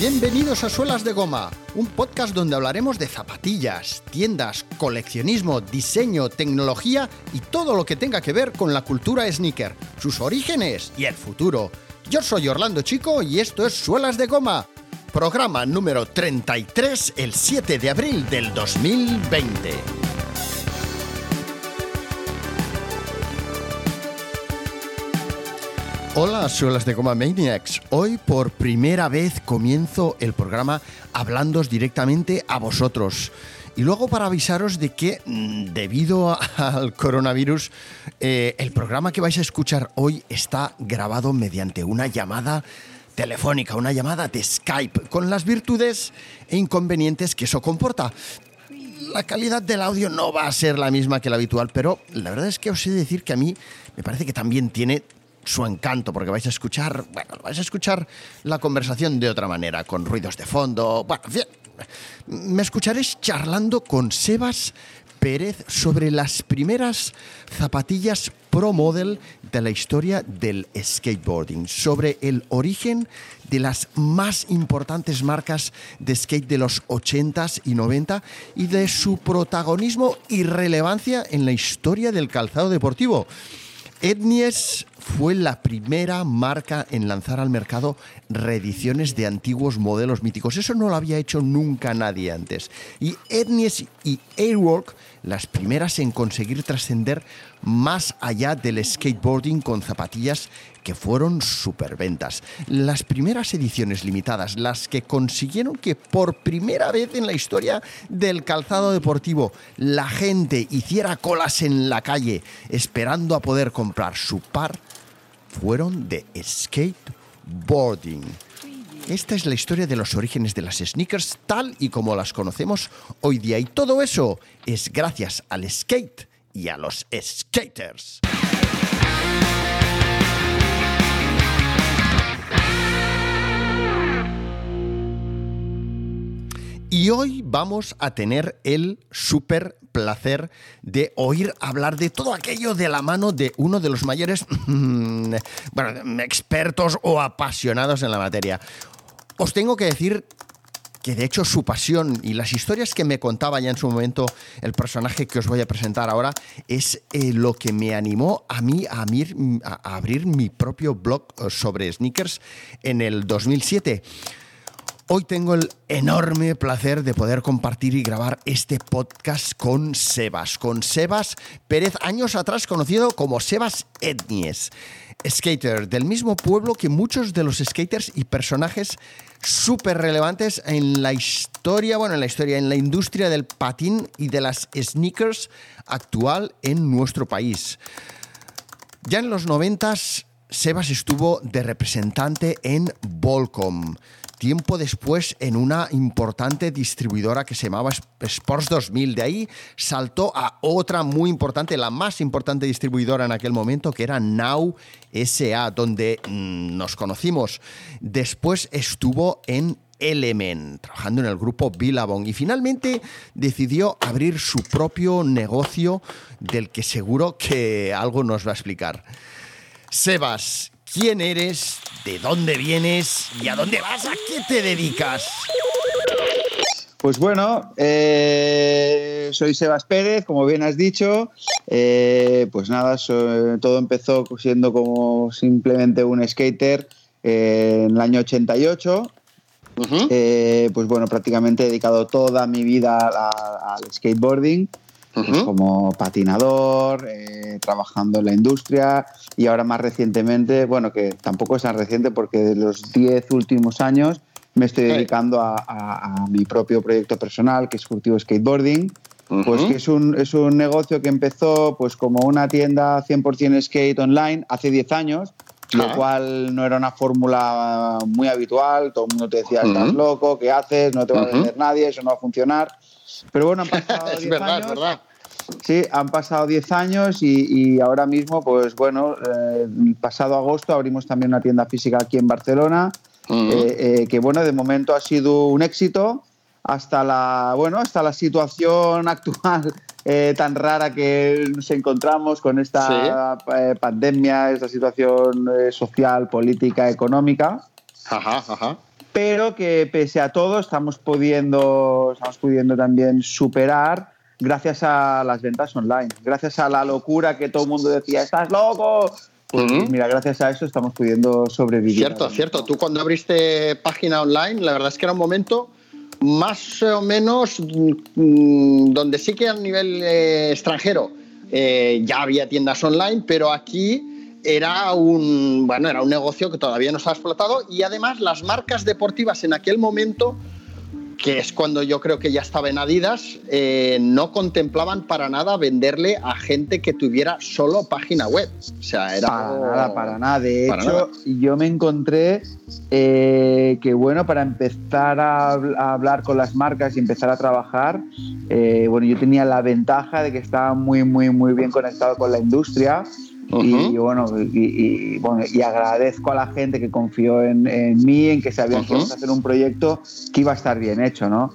Bienvenidos a Suelas de Goma, un podcast donde hablaremos de zapatillas, tiendas, coleccionismo, diseño, tecnología y todo lo que tenga que ver con la cultura sneaker, sus orígenes y el futuro. Yo soy Orlando Chico y esto es Suelas de Goma, programa número 33 el 7 de abril del 2020. Hola, suelas de Goma Maniacs. Hoy por primera vez comienzo el programa hablándoos directamente a vosotros. Y luego para avisaros de que mm, debido al coronavirus, eh, el programa que vais a escuchar hoy está grabado mediante una llamada telefónica, una llamada de Skype, con las virtudes e inconvenientes que eso comporta. La calidad del audio no va a ser la misma que la habitual, pero la verdad es que os he de decir que a mí me parece que también tiene su encanto, porque vais a escuchar, bueno, vais a escuchar la conversación de otra manera, con ruidos de fondo. Bueno, me escucharéis charlando con Sebas Pérez sobre las primeras zapatillas Pro Model de la historia del skateboarding, sobre el origen de las más importantes marcas de skate de los 80s y 90 y de su protagonismo y relevancia en la historia del calzado deportivo. Etnies fue la primera marca en lanzar al mercado reediciones de antiguos modelos míticos. Eso no lo había hecho nunca nadie antes. Y Etnies y Airwalk, las primeras en conseguir trascender más allá del skateboarding con zapatillas que fueron superventas. Las primeras ediciones limitadas, las que consiguieron que por primera vez en la historia del calzado deportivo la gente hiciera colas en la calle esperando a poder comprar su par, fueron de skateboarding. Esta es la historia de los orígenes de las sneakers tal y como las conocemos hoy día. Y todo eso es gracias al skate y a los skaters. Y hoy vamos a tener el súper placer de oír hablar de todo aquello de la mano de uno de los mayores bueno, expertos o apasionados en la materia. Os tengo que decir que de hecho su pasión y las historias que me contaba ya en su momento el personaje que os voy a presentar ahora es eh, lo que me animó a mí a, a abrir mi propio blog eh, sobre sneakers en el 2007. Hoy tengo el enorme placer de poder compartir y grabar este podcast con Sebas, con Sebas Pérez, años atrás conocido como Sebas Etnies, skater del mismo pueblo que muchos de los skaters y personajes súper relevantes en la historia, bueno, en la historia, en la industria del patín y de las sneakers actual en nuestro país. Ya en los noventas, Sebas estuvo de representante en Volcom tiempo después en una importante distribuidora que se llamaba Sports 2000. De ahí saltó a otra muy importante, la más importante distribuidora en aquel momento, que era Now SA, donde mm, nos conocimos. Después estuvo en Element, trabajando en el grupo Billabong y finalmente decidió abrir su propio negocio del que seguro que algo nos va a explicar. Sebas, quién eres, de dónde vienes y a dónde vas, a qué te dedicas. Pues bueno, eh, soy Sebas Pérez, como bien has dicho. Eh, pues nada, todo empezó siendo como simplemente un skater eh, en el año 88. pues bueno, prácticamente he dedicado toda mi vida al skateboarding como patinador, eh, trabajando en la industria y ahora más recientemente, bueno, que tampoco es tan reciente porque de los 10 últimos años me estoy dedicando a, mi propio proyecto personal, que es Furtivo Skateboarding, pues que es un, es un negocio que empezó pues como una tienda 100% skate online hace 10 años, lo cual no era una fórmula muy habitual, todo el mundo te decía, estás loco, ¿qué haces? No te va a vender nadie, eso no va a funcionar. Pero bueno, han pasado 10 verdad, años. verdad. Sí, han pasado 10 años y, ahora mismo, pues bueno, eh, pasado agosto abrimos también una tienda física aquí en Barcelona, eh, eh, que bueno, de momento ha sido un éxito hasta la, bueno, hasta la situación actual tan rara que nos encontramos con esta pandemia, esta situación social, política, económica. Ajá, ajá. Pero que pese a todo estamos pudiendo, estamos pudiendo también superar gracias a las ventas online, gracias a la locura que todo el mundo decía, estás loco. Pues mira, gracias a eso estamos pudiendo sobrevivir. Cierto, cierto. Tú cuando abriste página online, la verdad es que era un momento más o menos mm, donde sí que a nivel eh, extranjero eh, ya había tiendas online, pero aquí era un, bueno, era un negocio que todavía no se ha explotado y además las marcas deportivas en aquel momento que es cuando yo creo que ya estaba en Adidas, eh, no contemplaban para nada venderle a gente que tuviera solo página web. O sea, era. Para nada, para nada. De hecho, yo me encontré eh, que, bueno, para empezar a, hablar con las marcas y empezar a trabajar, eh, bueno, yo tenía la ventaja de que estaba muy, muy, muy bien conectado con la industria y, bueno, y, bueno, y agradezco a la gente que confió en, mí, en que sabían que íbamos a hacer un proyecto que iba a estar bien hecho, ¿no?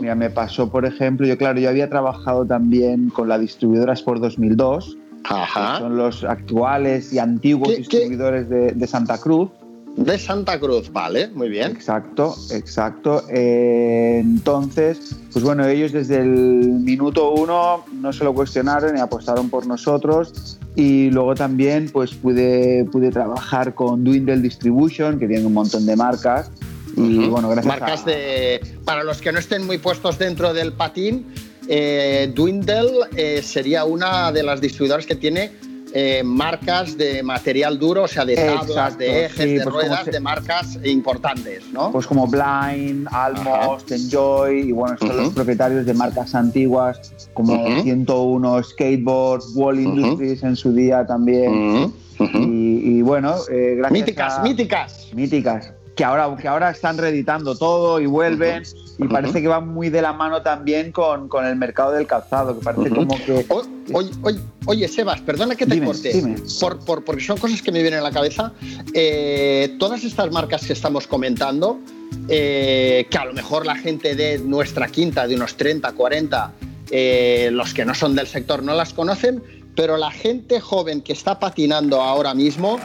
Mira, me pasó, por ejemplo, yo claro, yo había trabajado también con la distribuidora Sport 2002, que son los actuales y antiguos distribuidores De, Santa Cruz. De Santa Cruz, vale, muy bien. Exacto, exacto. Eh, entonces, pues bueno, ellos desde el minuto uno no se lo cuestionaron y apostaron por nosotros y luego también pues pude, pude trabajar con Dwindle Distribution, que tiene un montón de marcas. Y bueno, gracias Marcas de. Para los que no estén muy puestos dentro del patín, eh, Dwindle eh, sería una de las distribuidoras que tiene eh, marcas de material duro, o sea, de tablas, de ejes, de pues ruedas, de marcas importantes, ¿no? Pues como Blind, Almost, Enjoy, y bueno, son los propietarios de marcas antiguas como 101 Skateboard, Wall Industries en su día también. Y, bueno, eh, gracias Míticas, míticas. Míticas que ahora, que ahora están reeditando todo y vuelven. Y parece que va muy de la mano también con, con el mercado del calzado, que parece como que. oye, oye, oye, Sebas, perdona que te corte, Por, por, porque son cosas que me vienen a la cabeza. Eh, todas estas marcas que estamos comentando, eh, que a lo mejor la gente de nuestra quinta, de unos 30, 40, eh, los que no son del sector no las conocen, pero la gente joven que está patinando ahora mismo,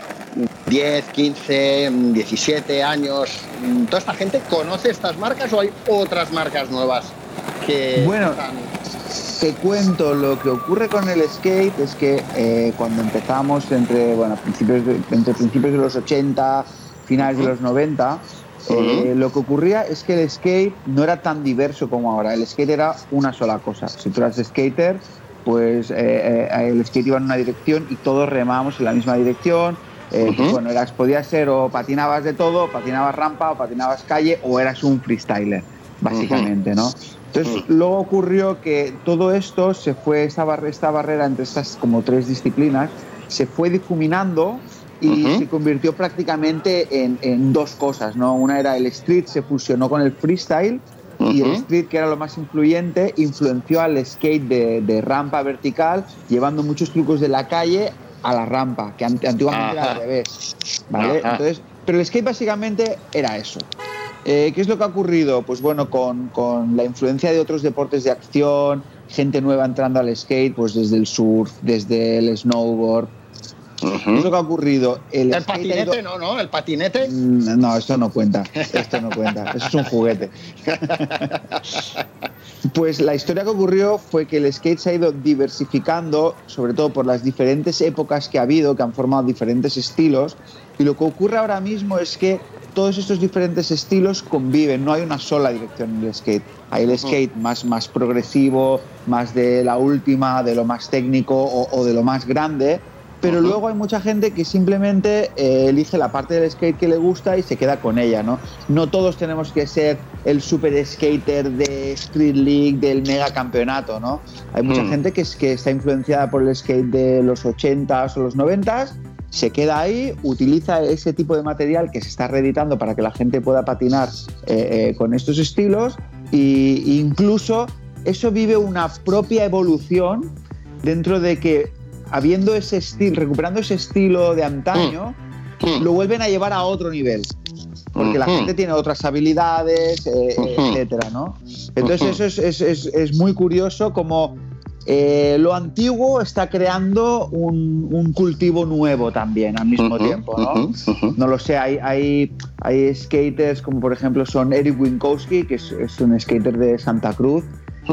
10, 15, 17 años, ¿toda esta gente conoce estas marcas o hay otras marcas nuevas que bueno, Te cuento, lo que ocurre con el skate es que eh, cuando empezamos entre, bueno, principios de, entre principios de los 80, finales de los 90, eh, lo que ocurría es que el skate no era tan diverso como ahora. El skate era una sola cosa. Si tú eras skater, pues eh, eh, el skate iba en una dirección y todos remábamos en la misma dirección. Eh, pues bueno, eras, podía ser o patinabas de todo, patinabas rampa o patinabas calle o eras un freestyler, básicamente, ¿no? Entonces, luego ocurrió que todo esto se fue, esta, esta barrera entre estas como tres disciplinas, se fue difuminando y se convirtió prácticamente en, en, dos cosas, ¿no? Una era el street, se fusionó con el freestyle y el street, que era lo más influyente, influenció al skate de, rampa vertical, llevando muchos trucos de la calle a la rampa, que antiguamente era al revés. ¿vale? Entonces, pero el skate básicamente era eso. Eh, ¿Qué es lo que ha ocurrido? Pues bueno, con, con, la influencia de otros deportes de acción, gente nueva entrando al skate, pues desde el surf, desde el snowboard, es lo que ha ocurrido. El, patinete no, ¿no? El patinete. Mm, no, esto no cuenta. Esto no cuenta. Eso es un juguete. Pues la historia que ocurrió fue que el skate se ha ido diversificando, sobre todo por las diferentes épocas que ha habido, que han formado diferentes estilos. Y lo que ocurre ahora mismo es que todos estos diferentes estilos conviven, no hay una sola dirección en el skate. Hay el skate más, más progresivo, más de la última, de lo más técnico o, o de lo más grande, pero luego hay mucha gente que simplemente eh, elige la parte del skate que le gusta y se queda con ella, ¿no? No todos tenemos que ser el super skater de Street League, del mega campeonato, ¿no? Hay mucha mm. gente que, es, que está influenciada por el skate de los 80s o los 90s, se queda ahí, utiliza ese tipo de material que se está reeditando para que la gente pueda patinar eh, eh, con estos estilos e incluso eso vive una propia evolución dentro de que habiendo ese estilo, recuperando ese estilo de antaño, mm. Mm. lo vuelven a llevar a otro nivel. Porque la mm-hmm. gente tiene otras habilidades, eh, mm-hmm. etcétera, ¿no? Entonces, eso es, es, es, muy curioso como eh, lo antiguo está creando un, cultivo nuevo también al mismo tiempo, ¿no? No lo sé, hay, hay, hay, skaters como por ejemplo son Eric Winkowski, que es, es un skater de Santa Cruz,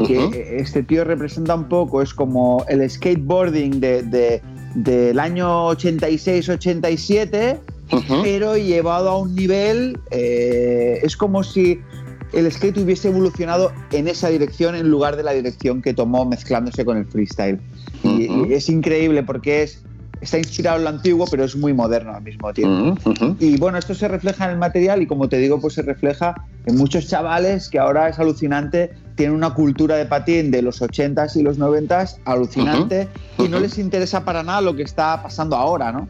que este tío representa un poco, es como el skateboarding de, del año 86-87, pero llevado a un nivel, eh, es como si el skate hubiese evolucionado en esa dirección en lugar de la dirección que tomó mezclándose con el freestyle. y, es increíble porque es, está inspirado en lo antiguo, pero es muy moderno al mismo tiempo. Y bueno, esto se refleja en el material y como te digo, pues se refleja en muchos chavales que ahora es alucinante, tienen una cultura de patín de los 80s y los 90s alucinante y no les interesa para nada lo que está pasando ahora, ¿no?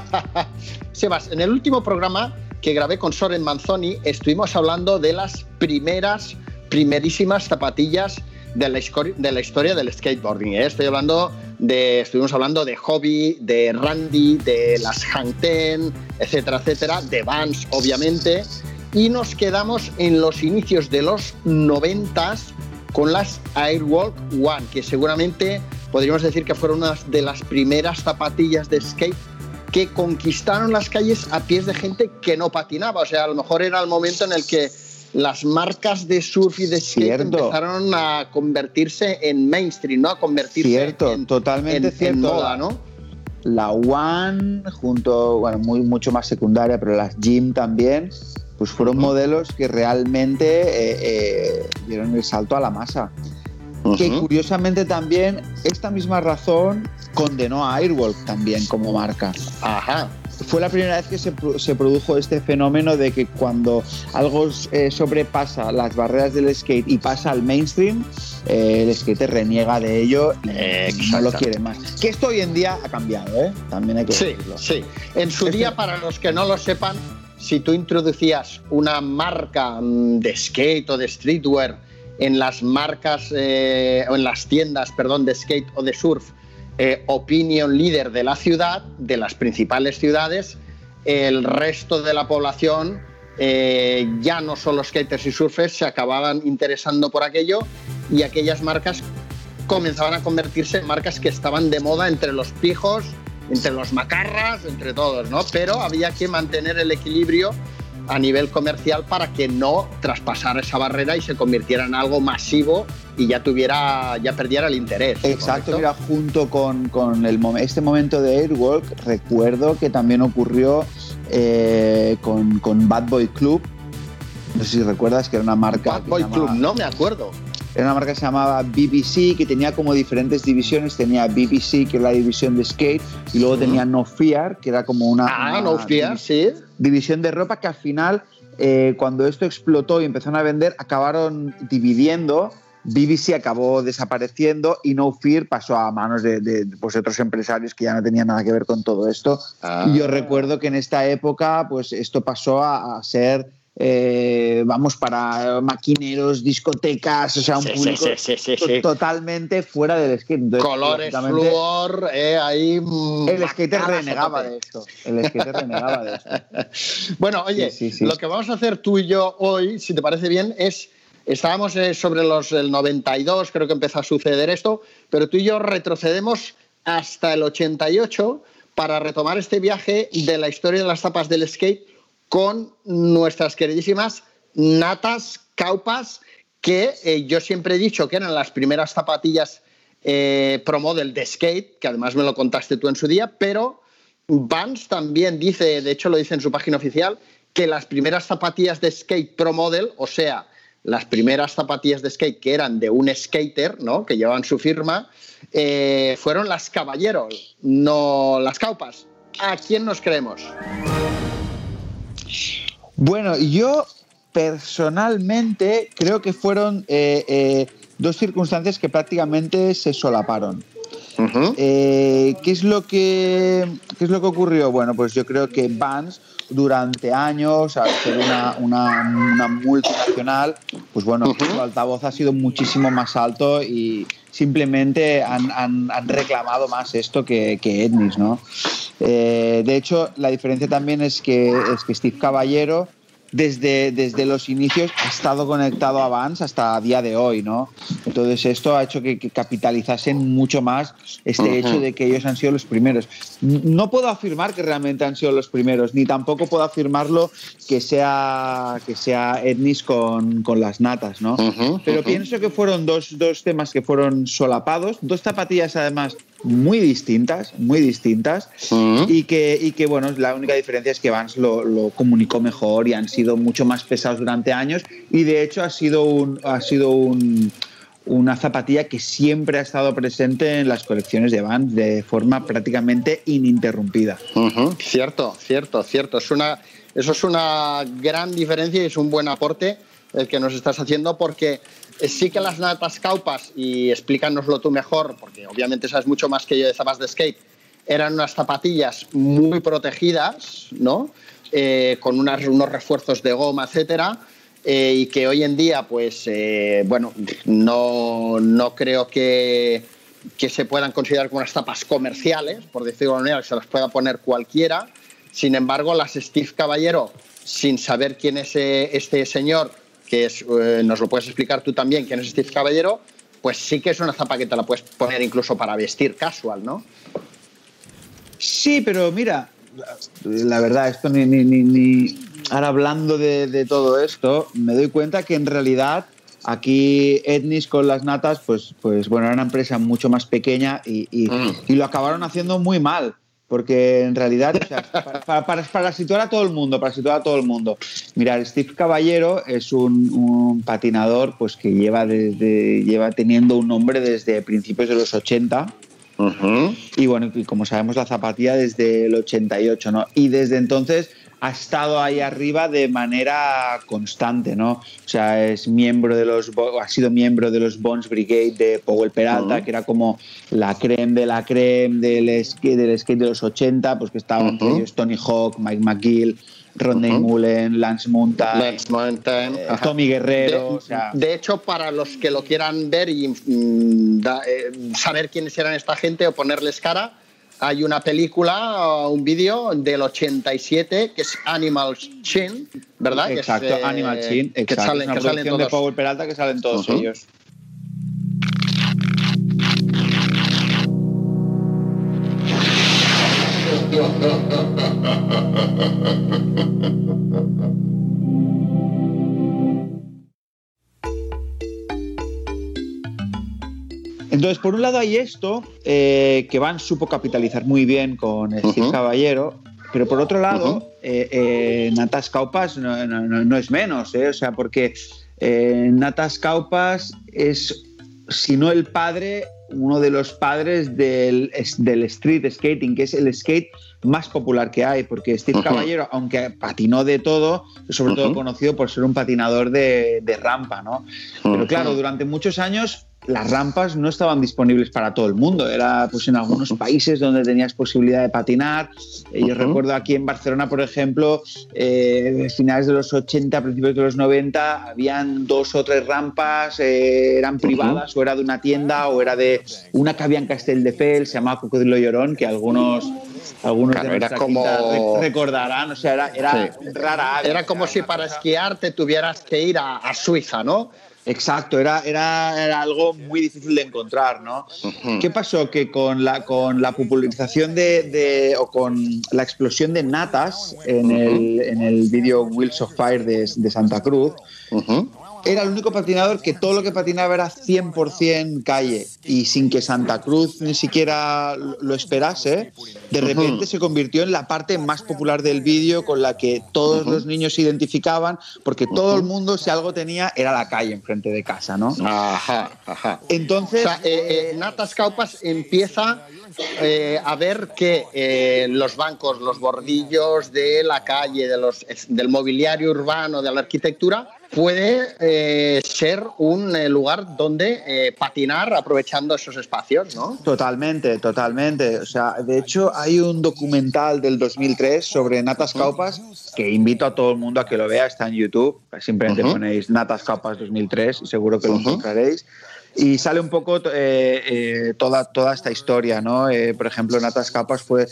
Sebas, en el último programa que grabé con Soren Manzoni, estuvimos hablando de las primeras, primerísimas zapatillas de la, de la historia del skateboarding. ¿eh? Estoy hablando de, estuvimos hablando de Hobby, de Randy, de las Hang Ten, etcétera, etcétera, de Vans, obviamente, y nos quedamos en los inicios de los noventas con las Airwalk One, que seguramente podríamos decir que fueron una de las primeras zapatillas de skate que conquistaron las calles a pies de gente que no patinaba. O sea, a lo mejor era el momento en el que las marcas de surf y de skate empezaron a convertirse en mainstream, ¿no? A convertirse cierto, en, totalmente cierto. moda, ¿no? La One, junto, bueno, muy, mucho más secundaria, pero las Jim también, pues fueron modelos que realmente eh, eh, dieron el salto a la masa. Que curiosamente también esta misma razón condenó a Airwalk también como marca. Ajá. Fue la primera vez que se, se produjo este fenómeno de que cuando algo eh, sobrepasa las barreras del skate y pasa al mainstream, eh, el skate reniega de ello y no lo quiere más. Que esto hoy en día ha cambiado, ¿eh? También hay que sí, Sí, En su día, para los que no lo sepan, si tú introducías una marca mm, de skate o de streetwear en las marcas eh, o en las tiendas, perdón, de skate o de surf, eh, opinion leader de la ciudad, de las principales ciudades, el resto de la población, eh, ya no solo skaters y surfers, se acababan interesando por aquello y aquellas marcas comenzaban a convertirse en marcas que estaban de moda entre los pijos, entre los macarras, entre todos, ¿no? Pero había que mantener el equilibrio a nivel comercial para que no traspasara esa barrera y se convirtiera en algo masivo y ya tuviera, ya perdiera el interés. Exacto, mira, junto con, con el, este momento de Airwalk, recuerdo que también ocurrió eh, con, con, Bad Boy Club. No sé si recuerdas que era una marca. Bad Boy Club, no me acuerdo. Era una marca que se llamaba BBC, que tenía como diferentes divisiones. Tenía BBC, que era la división de skate, y luego tenía No Fear, que era como una. Ah, No Fear, sí. División de ropa que al final, eh, cuando esto explotó y empezaron a vender, acabaron dividiendo. BBC acabó desapareciendo y No Fear pasó a manos de, pues, otros empresarios que ya no tenían nada que ver con todo esto. Y yo ah. recuerdo que en esta época, pues esto pasó a ser eh, vamos, para maquineros, discotecas, o sea, un público totalmente fuera del skate. Colores, flúor, eh, ahí... Mm, el skater renegaba de esto. El skater renegaba de esto. bueno, oye, lo que vamos a hacer tú y yo hoy, si te parece bien, es... Estábamos eh, sobre los el 92, creo que empezó a suceder esto, pero tú y yo retrocedemos hasta el 88 para retomar este viaje de la historia de las tapas del skate con nuestras queridísimas natas caupas, que eh, yo siempre he dicho que eran las primeras zapatillas eh, pro model de skate, que además me lo contaste tú en su día, pero Vans también dice, de hecho lo dice en su página oficial, que las primeras zapatillas de skate pro model, o sea, las primeras zapatillas de skate que eran de un skater, ¿no? que llevaban su firma, eh, fueron las caballeros, no las caupas. ¿A quién nos creemos? Bueno, yo personalmente creo que fueron eh, eh, dos circunstancias que prácticamente se solaparon. Eh, ¿qué, es lo que, ¿Qué es lo que ocurrió? Bueno, pues yo creo que Vans durante años, al ser una, una, multinacional, pues bueno, su altavoz ha sido muchísimo más alto y simplemente han, han, reclamado más esto que, que ¿no? Eh, de hecho, la diferencia también es que, es que Steve Caballero desde, desde los inicios ha estado conectado a Vans hasta a día de hoy, ¿no? Entonces esto ha hecho que, capitalizasen mucho más este hecho de que ellos han sido los primeros. No puedo afirmar que realmente han sido los primeros, ni tampoco puedo afirmarlo que sea, que sea Etnis con, con las natas, ¿no? Pero pienso que fueron dos, dos temas que fueron solapados, dos zapatillas además muy distintas, muy distintas, y, que, y que, bueno, la única diferencia es que Vans lo, lo, comunicó mejor y han sido mucho más pesados durante años, y de hecho ha sido, un, ha sido un, una zapatilla que siempre ha estado presente en las colecciones de Vans de forma prácticamente ininterrumpida. Cierto, cierto, cierto. Es una, eso es una gran diferencia y es un buen aporte el que nos estás haciendo porque eh, sí que las natas caupas, y explícanoslo tú mejor, porque obviamente sabes mucho más que yo de zapas de skate, eran unas zapatillas muy protegidas, ¿no? Eh, con unos refuerzos de goma, etcétera, eh, y que hoy en día, pues, bueno, no, no creo que, que, se puedan considerar como unas zapas comerciales, por decirlo de manera, que se las pueda poner cualquiera. Sin embargo, las Steve Caballero, sin saber quién es este señor, que eh, nos lo puedes explicar tú también, quién es Steve Caballero, pues sí que es una zapa que te la puedes poner incluso para vestir casual, ¿no? Sí, pero mira, la verdad, esto ni, ni, ni, ahora hablando de, todo esto, me doy cuenta que en realidad aquí Etnis con las natas, pues, pues bueno, era una empresa mucho más pequeña y, y mm. lo acabaron haciendo muy mal porque en realidad, para, situar a todo el mundo, para situar a todo el mundo, mira, Steve Caballero es un, patinador pues que lleva desde lleva teniendo un nombre desde principios de los 80. Y bueno, y como sabemos la zapatilla desde el 88, ¿no? Y desde entonces ha estado ahí arriba de manera constante, ¿no? O sea, es miembro de los, ha sido miembro de los Bones Brigade de Powell Peralta, que era como la creme de la creme del skate, del skate de los 80, pues que estaban ellos Tony Hawk, Mike McGill, Rodney Mullen, Lance Mountain, eh, Tommy Guerrero. De, hecho, para los que lo quieran ver y mm, eh, saber quiénes eran esta gente o ponerles cara, hay una película, un vídeo del 87 que es Animal Chin, ¿verdad? Exacto, que es, Animal eh, Chin, exacto. Que salen, una que de Power Peralta que salen todos ellos. Entonces, por un lado hay esto, eh, que Van supo capitalizar muy bien con Steve Caballero, pero por otro lado, eh, eh, Natas Caupas no, es menos, o sea, porque Natas Caupas es, si no el padre, uno de los padres del, del, street skating, que es el skate más popular que hay, porque Steve Caballero, aunque patinó de todo, es sobre todo conocido por ser un patinador de, de rampa, ¿no? Pero claro, durante muchos años las rampas no estaban disponibles para todo el mundo. Era pues en algunos países donde tenías posibilidad de patinar. Eh, yo recuerdo aquí en Barcelona, por ejemplo, eh, finales de los 80, principios de los 90, habían dos o tres rampas, eh, eran privadas o era de una tienda o era de una que había en Castelldefels, se llamaba Cocodrilo Llorón, que algunos algunos era como... recordarán, o sea, era, era rara. Era como si para esquiar te tuvieras que ir a, a Suiza, ¿no? Exacto, era, era, algo muy difícil de encontrar, ¿no? ¿Qué pasó? Que con la, con la popularización de, o con la explosión de natas en, el, en el vídeo Wheels of Fire de, de Santa Cruz, era el único patinador que todo lo que patinaba era 100% calle y sin que Santa Cruz ni siquiera lo esperase, de repente se convirtió en la parte más popular del vídeo con la que todos los niños se identificaban porque todo el mundo si algo tenía era la calle enfrente de casa, ¿no? Ajá, ajá. Entonces... Eh, eh, Natas Caupas empieza eh, a ver que los bancos, los bordillos de la calle, de los, del mobiliario urbano, de la arquitectura, puede eh, ser un eh, lugar donde eh, patinar aprovechando esos espacios, ¿no? Totalmente, totalmente. O sea, de hecho hay un documental del 2003 sobre Natas Caupas que invito a todo el mundo a que lo vea, está en YouTube. Simplemente ponéis Natas Caupas 2003 y seguro que lo encontraréis. Y sale un poco toda, toda esta historia, ¿no? por ejemplo, Natas Caupas fue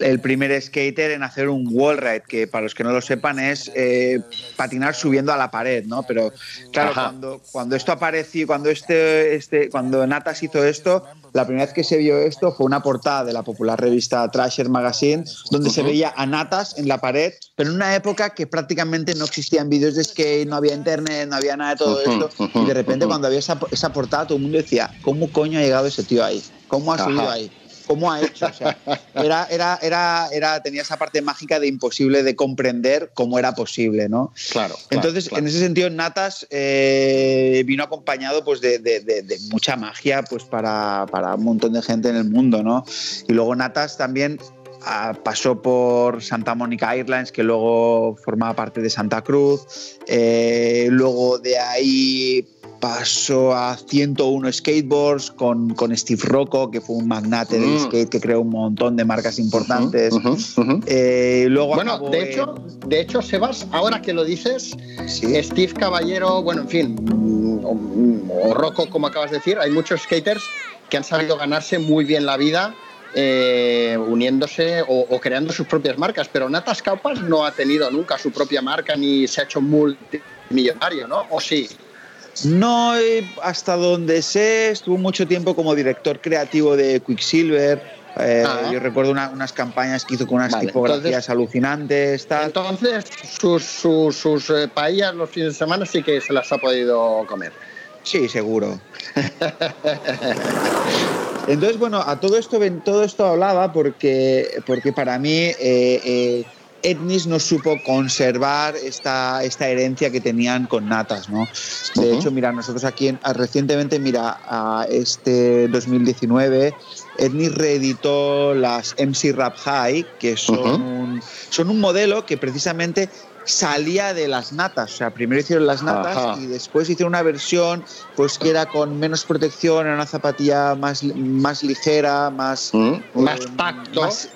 el primer skater en hacer un wall ride, que para los que no lo sepan es eh, patinar subiendo a la pared, ¿no? Pero claro, cuando, cuando esto apareció, cuando este, este, cuando Natas hizo esto, la primera vez que se vio esto fue una portada de la popular revista Trasher Magazine, donde se veía a Natas en la pared, pero en una época que prácticamente no existían vídeos de skate, no había internet, no había nada de todo esto, y de repente cuando había esa, esa portada todo el mundo decía, ¿cómo coño ha llegado ese tío ahí? ¿Cómo ha subido ahí? Cómo ha hecho. O sea, era, era, era, era, tenía esa parte mágica de imposible de comprender cómo era posible, ¿no? Claro. Entonces, en ese sentido, Natas eh, vino acompañado pues, de, de, de, mucha magia pues, para, para, un montón de gente en el mundo, ¿no? Y luego Natas también ah, pasó por Santa Mónica Airlines, que luego formaba parte de Santa Cruz. Eh, luego de ahí pasó a 101 skateboards con, con Steve Rocco, que fue un magnate del mm. skate que creó un montón de marcas importantes. Eh, luego bueno, de hecho, de hecho, Sebas, ahora que lo dices, Steve Caballero, bueno, en fin, o, Rocco, como acabas de decir, hay muchos skaters que han sabido ganarse muy bien la vida. Eh, uniéndose o, o, creando sus propias marcas, pero Natas Caupas no ha tenido nunca su propia marca ni se ha hecho multimillonario, ¿no? ¿O sí? No, hasta donde sé, estuvo mucho tiempo como director creativo de Quicksilver. Eh, ah. Yo recuerdo unas campañas que hizo con unas tipografías alucinantes. Entonces, sus, sus, eh, paellas los fines de semana sí que se las ha podido comer. Sí, seguro. Entonces, bueno, a todo esto, todo esto hablaba porque, porque para mí eh, Etnis no supo conservar esta, esta herencia que tenían con Natas, ¿no? De hecho, mira, nosotros aquí recientemente, mira, a este 2019, Etnis reeditó las MC Rap High, que son, un, son un modelo que precisamente salía de las natas. O sea, primero hicieron las natas y después hicieron una versión pues que era con menos protección, era una zapatilla más, más ligera, más, más tacto. más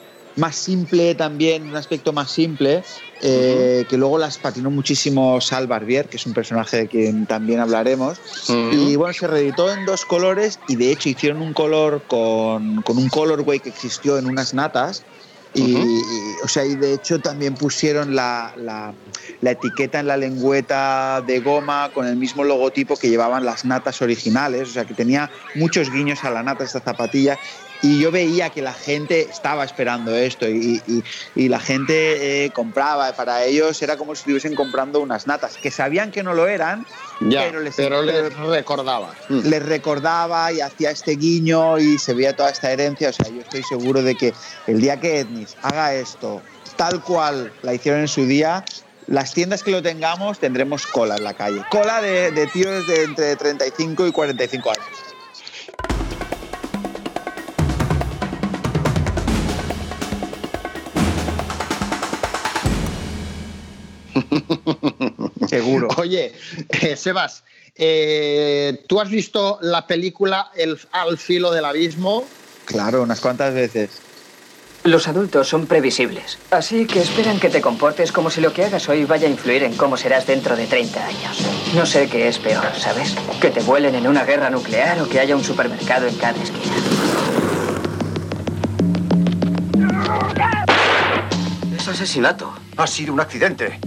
simple también, un aspecto más simple, eh, que luego las patinó muchísimo Sal Barbier, que es un personaje de quien también hablaremos. Y bueno, se reeditó en dos colores y de hecho hicieron un color con, con un colorway que existió en unas natas. Y, o sea, y de hecho también pusieron la, la, la, etiqueta en la lengüeta de goma con el mismo logotipo que llevaban las natas originales, o sea que tenía muchos guiños a la nata esta zapatilla y yo veía que la gente estaba esperando esto y, la gente eh, compraba. Para ellos era como si estuviesen comprando unas natas, que sabían que no lo eran, pero, les, recordaba. Les recordaba y hacía este guiño y se veía toda esta herencia. O sea, yo estoy seguro de que el día que Etnis haga esto tal cual la hicieron en su día, las tiendas que lo tengamos tendremos cola en la calle. Cola de, de tíos de entre 35 y 45 años. Oye, eh, Sebas, eh, ¿tú has visto la película El al filo del abismo? Claro, unas cuantas veces. Los adultos son previsibles, así que esperan que te comportes como si lo que hagas hoy vaya a influir en cómo serás dentro de 30 años. No sé qué es peor, ¿sabes? Que te vuelen en una guerra nuclear o que haya un supermercado en cada esquina. Es asesinato. Ha sido un accidente.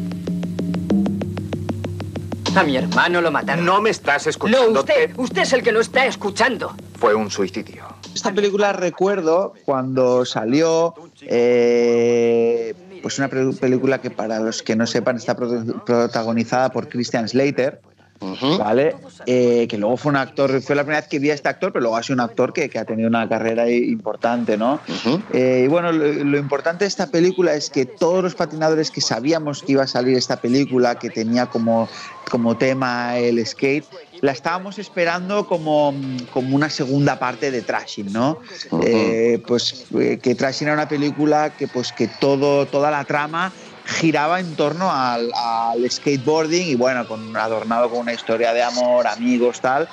A mi hermano lo mataron. No me estás escuchando. No, usted. Usted es el que no está escuchando. Fue un suicidio. Esta película recuerdo cuando salió. Eh, pues una película que para los que no sepan está protagonizada por Christian Slater ¿vale? Eh, que luego fue un actor, fue la primera vez que vi a este actor, pero luego ha sido un actor que, que ha tenido una carrera importante, ¿no? Eh, y bueno, lo, importante de esta película es que todos los patinadores que sabíamos que iba a salir esta película, que tenía como, como tema el skate, la estábamos esperando como, como una segunda parte de Trashing, ¿no? Eh, pues que Trashing era una película que, pues, que todo, toda la trama giraba en torno al, skateboarding y bueno, con, adornado con una historia de amor, amigos, tal.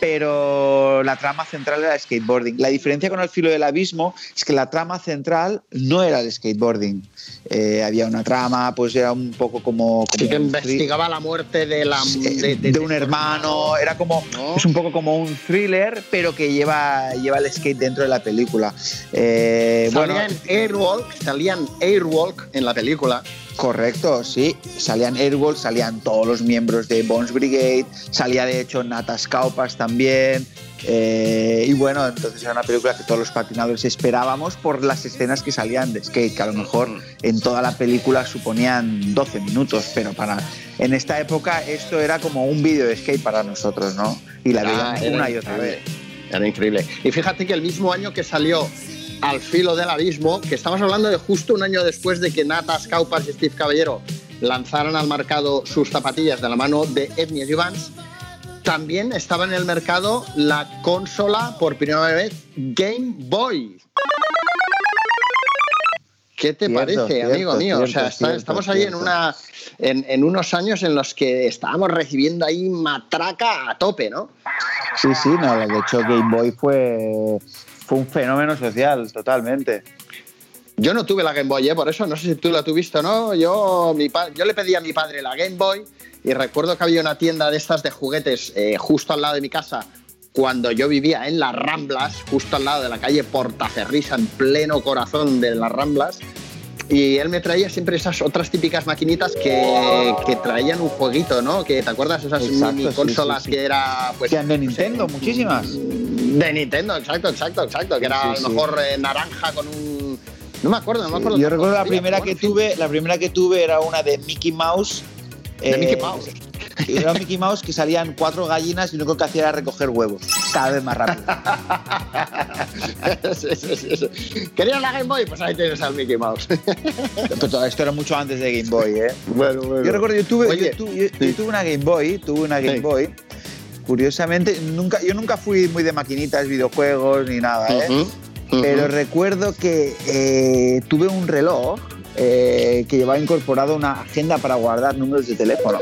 Pero la trama central era el skateboarding. La diferencia con el filo del abismo es que la trama central no era el skateboarding. Eh, había una trama, pues era un poco como... sí, que investigaba la muerte de, la, de, un hermano, era como... Es un poco como un thriller, pero que lleva, lleva el skate dentro de la película. Eh, salían Airwalk, salían Airwalk en la película. Correcto, sí. Salían Airwalk, salían todos los miembros de Bones Brigade, salía de hecho Natas Kaupas también. Eh, y bueno, entonces era una película que todos los patinadores esperábamos por las escenas que salían de skate, que a lo mejor en toda la película suponían 12 minutos, pero para en esta época esto era como un vídeo de skate para nosotros, ¿no? Y la ah, una y otra vez. Era increíble. Y fíjate que el mismo año que salió al filo del abismo, que estamos hablando de justo un año después de que Natas Kaupas y Steve Caballero lanzaran al mercado sus zapatillas de la mano de Edney Evans, también estaba en el mercado la consola por primera vez Game Boy. ¿Qué te parece, amigo mío? o sea, estamos ahí en, una, en, en, unos años en los que estábamos recibiendo ahí matraca a tope, ¿no? Sí, sí, no, de hecho Game Boy fue fue un fenómeno social, totalmente. Yo no tuve la Game Boy, ¿eh? por eso no sé si tú la tuviste o no. Yo, mi yo le pedí a mi padre la Game Boy y recuerdo que había una tienda de estas de juguetes eh, justo al lado de mi casa cuando yo vivía en las Ramblas, justo al lado de la calle Portaferrisa, en pleno corazón de las Ramblas. Y él me traía siempre esas otras típicas maquinitas que, que traían un jueguito, ¿no? Que te acuerdas esas mini consolas que era pues de Nintendo, muchísimas. De Nintendo, exacto, exacto, exacto. Que era a lo mejor eh, naranja con un. No me acuerdo, no me acuerdo. Yo recuerdo la primera que tuve, la primera que tuve era una de Mickey Mouse. De Mickey eh, Mouse. Era Mickey Mouse que salían cuatro gallinas y lo único que hacía era recoger huevos. Cada vez más rápido. ¿Querías la Game Boy? Pues ahí tienes al Mickey Mouse. Pero todo esto era mucho antes de Game Boy, ¿eh? Bueno, bueno. Yo recuerdo, yo tuve, yo, tuve, una Game Boy, tuve una Game Boy Curiosamente, nunca, yo nunca fui muy de maquinitas, videojuegos ni nada, ¿eh? Pero recuerdo que eh, tuve un reloj eh, que llevaba incorporado una agenda para guardar números de teléfono.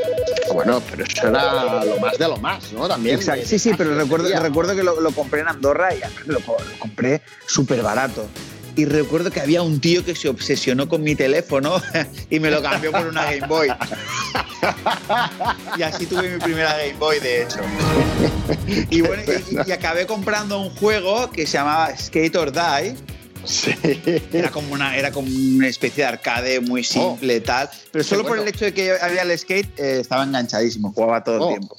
Bueno, pero eso era lo más de lo más, ¿no? También. Exacto. Sí, sí, pero recuerdo, recuerdo que lo, lo, compré en Andorra y lo, lo compré súper barato y recuerdo que había un tío que se obsesionó con mi teléfono y me lo cambió por una Game Boy. y así tuve mi primera Game Boy, de hecho. Y bueno, y, acabé comprando un juego que se llamaba Skate or Die. Sí. Era como una, era como una especie de arcade muy oh. simple, tal. Pero solo por el hecho de que había el skate eh, estaba enganchadísimo, jugaba todo el oh. tiempo.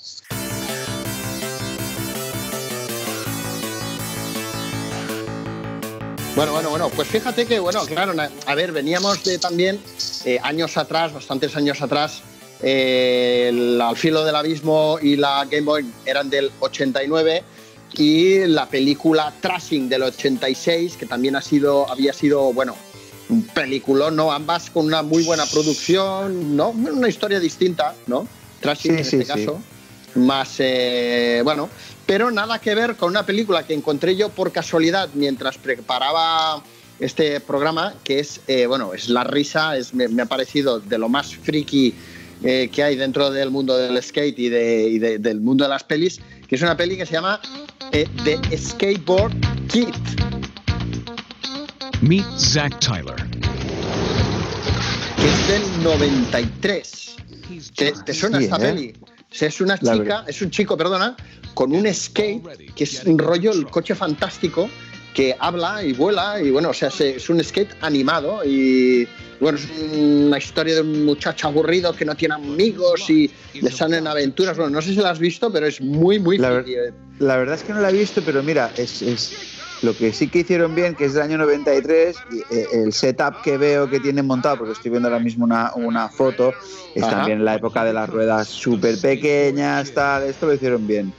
Bueno, bueno, bueno, pues fíjate que, bueno, claro, a ver, veníamos de también eh, años atrás, bastantes años atrás, eh, el Al filo del abismo y la Game Boy eran del 89 y la película Trashing del 86, que también ha sido, había sido, bueno, un peliculón, ¿no? Ambas con una muy buena producción, ¿no? Una historia distinta, ¿no? Trashing en este caso. Más, eh, bueno, pero nada que ver con una película que encontré yo por casualidad mientras preparaba este programa, que es, eh, bueno, es La Risa, es, me, ha parecido de lo más friki eh, que hay dentro del mundo del skate y, de, del mundo de las pelis, que es una peli que se llama eh, The Skateboard Kid. Meet Zach Tyler. Que es del 93. ¿Te, suena esta peli? es una chica, es un chico, perdona, con un skate, que es un rollo, el coche fantástico, que habla y vuela, y bueno, o sea, es un skate animado y bueno, es una historia de un muchacho aburrido que no tiene amigos y le salen aventuras. Bueno, no sé si la has visto, pero es muy, muy... La, la verdad es que no la he visto, pero mira, es, es, lo que sí que hicieron bien, que es del año 93, eh, el setup que veo que tienen montado, porque estoy viendo ahora mismo una, una foto, es también la época de las ruedas súper pequeñas, tal, esto lo hicieron bien.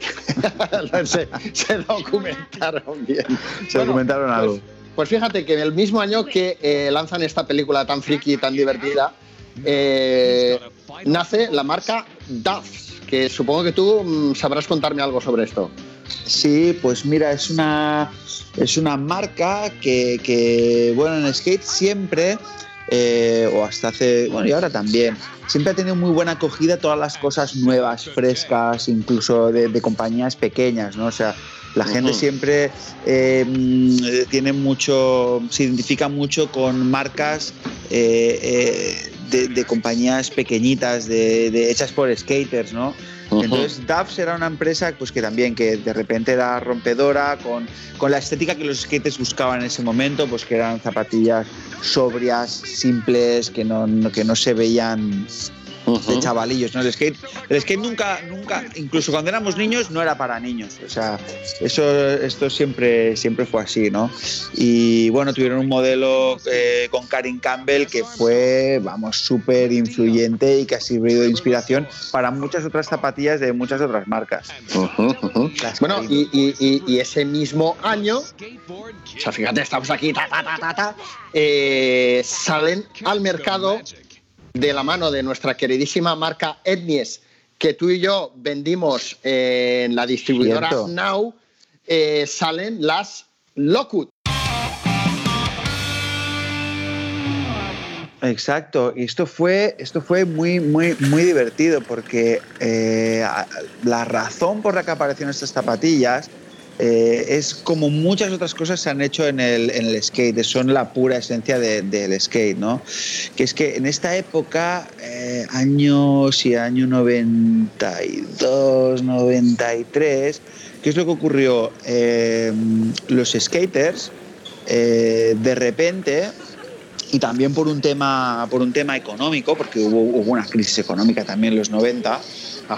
se, documentaron bien. Se documentaron pues, algo. Pues, fíjate que en el mismo año que eh, lanzan esta película tan friki y tan divertida, eh, nace la marca Duff, que supongo que tú mm, sabrás contarme algo sobre esto. Sí, pues mira, es una, es una marca que, bueno, en skate siempre eh, o hasta hace, bueno, y ahora también, siempre ha tenido muy buena acogida todas las cosas nuevas, frescas, incluso de, compañías pequeñas, ¿no? O sea, la gente siempre eh, mm, tiene mucho, se identifica mucho con marcas eh, de, compañías pequeñitas, de, hechas por skaters, ¿no? Entonces Dubs era una empresa pues que también que de repente era rompedora con, con la estética que los skaters buscaban en ese momento, pues que eran zapatillas sobrias, simples, que no, que no se veían de chavalillos, ¿no? El skate, el skate nunca, nunca, incluso cuando éramos niños, no era para niños. O sea, eso, esto siempre, siempre fue así, ¿no? Y bueno, tuvieron un modelo eh, con Karin Campbell que fue, vamos, súper influyente y que ha servido de inspiración para muchas otras zapatillas de muchas otras marcas. Bueno, y, ese mismo año, o sea, fíjate, estamos aquí, ta, ta, ta, ta, eh, salen al mercado de la mano de nuestra queridísima marca Etnies, que tú y yo vendimos en la distribuidora Now, eh, salen las Lockwood. Exacto, y esto fue, esto fue muy, muy, muy divertido porque eh, la razón por la que aparecieron estas zapatillas eh, es como muchas otras cosas se han hecho en el, en el skate, son la pura esencia del skate, ¿no? Que es que en esta época, eh, años y año 92, 93, ¿qué es lo que ocurrió? Eh, los skaters, de repente, y también por un tema, por un tema económico, porque hubo, hubo una crisis económica también en los 90,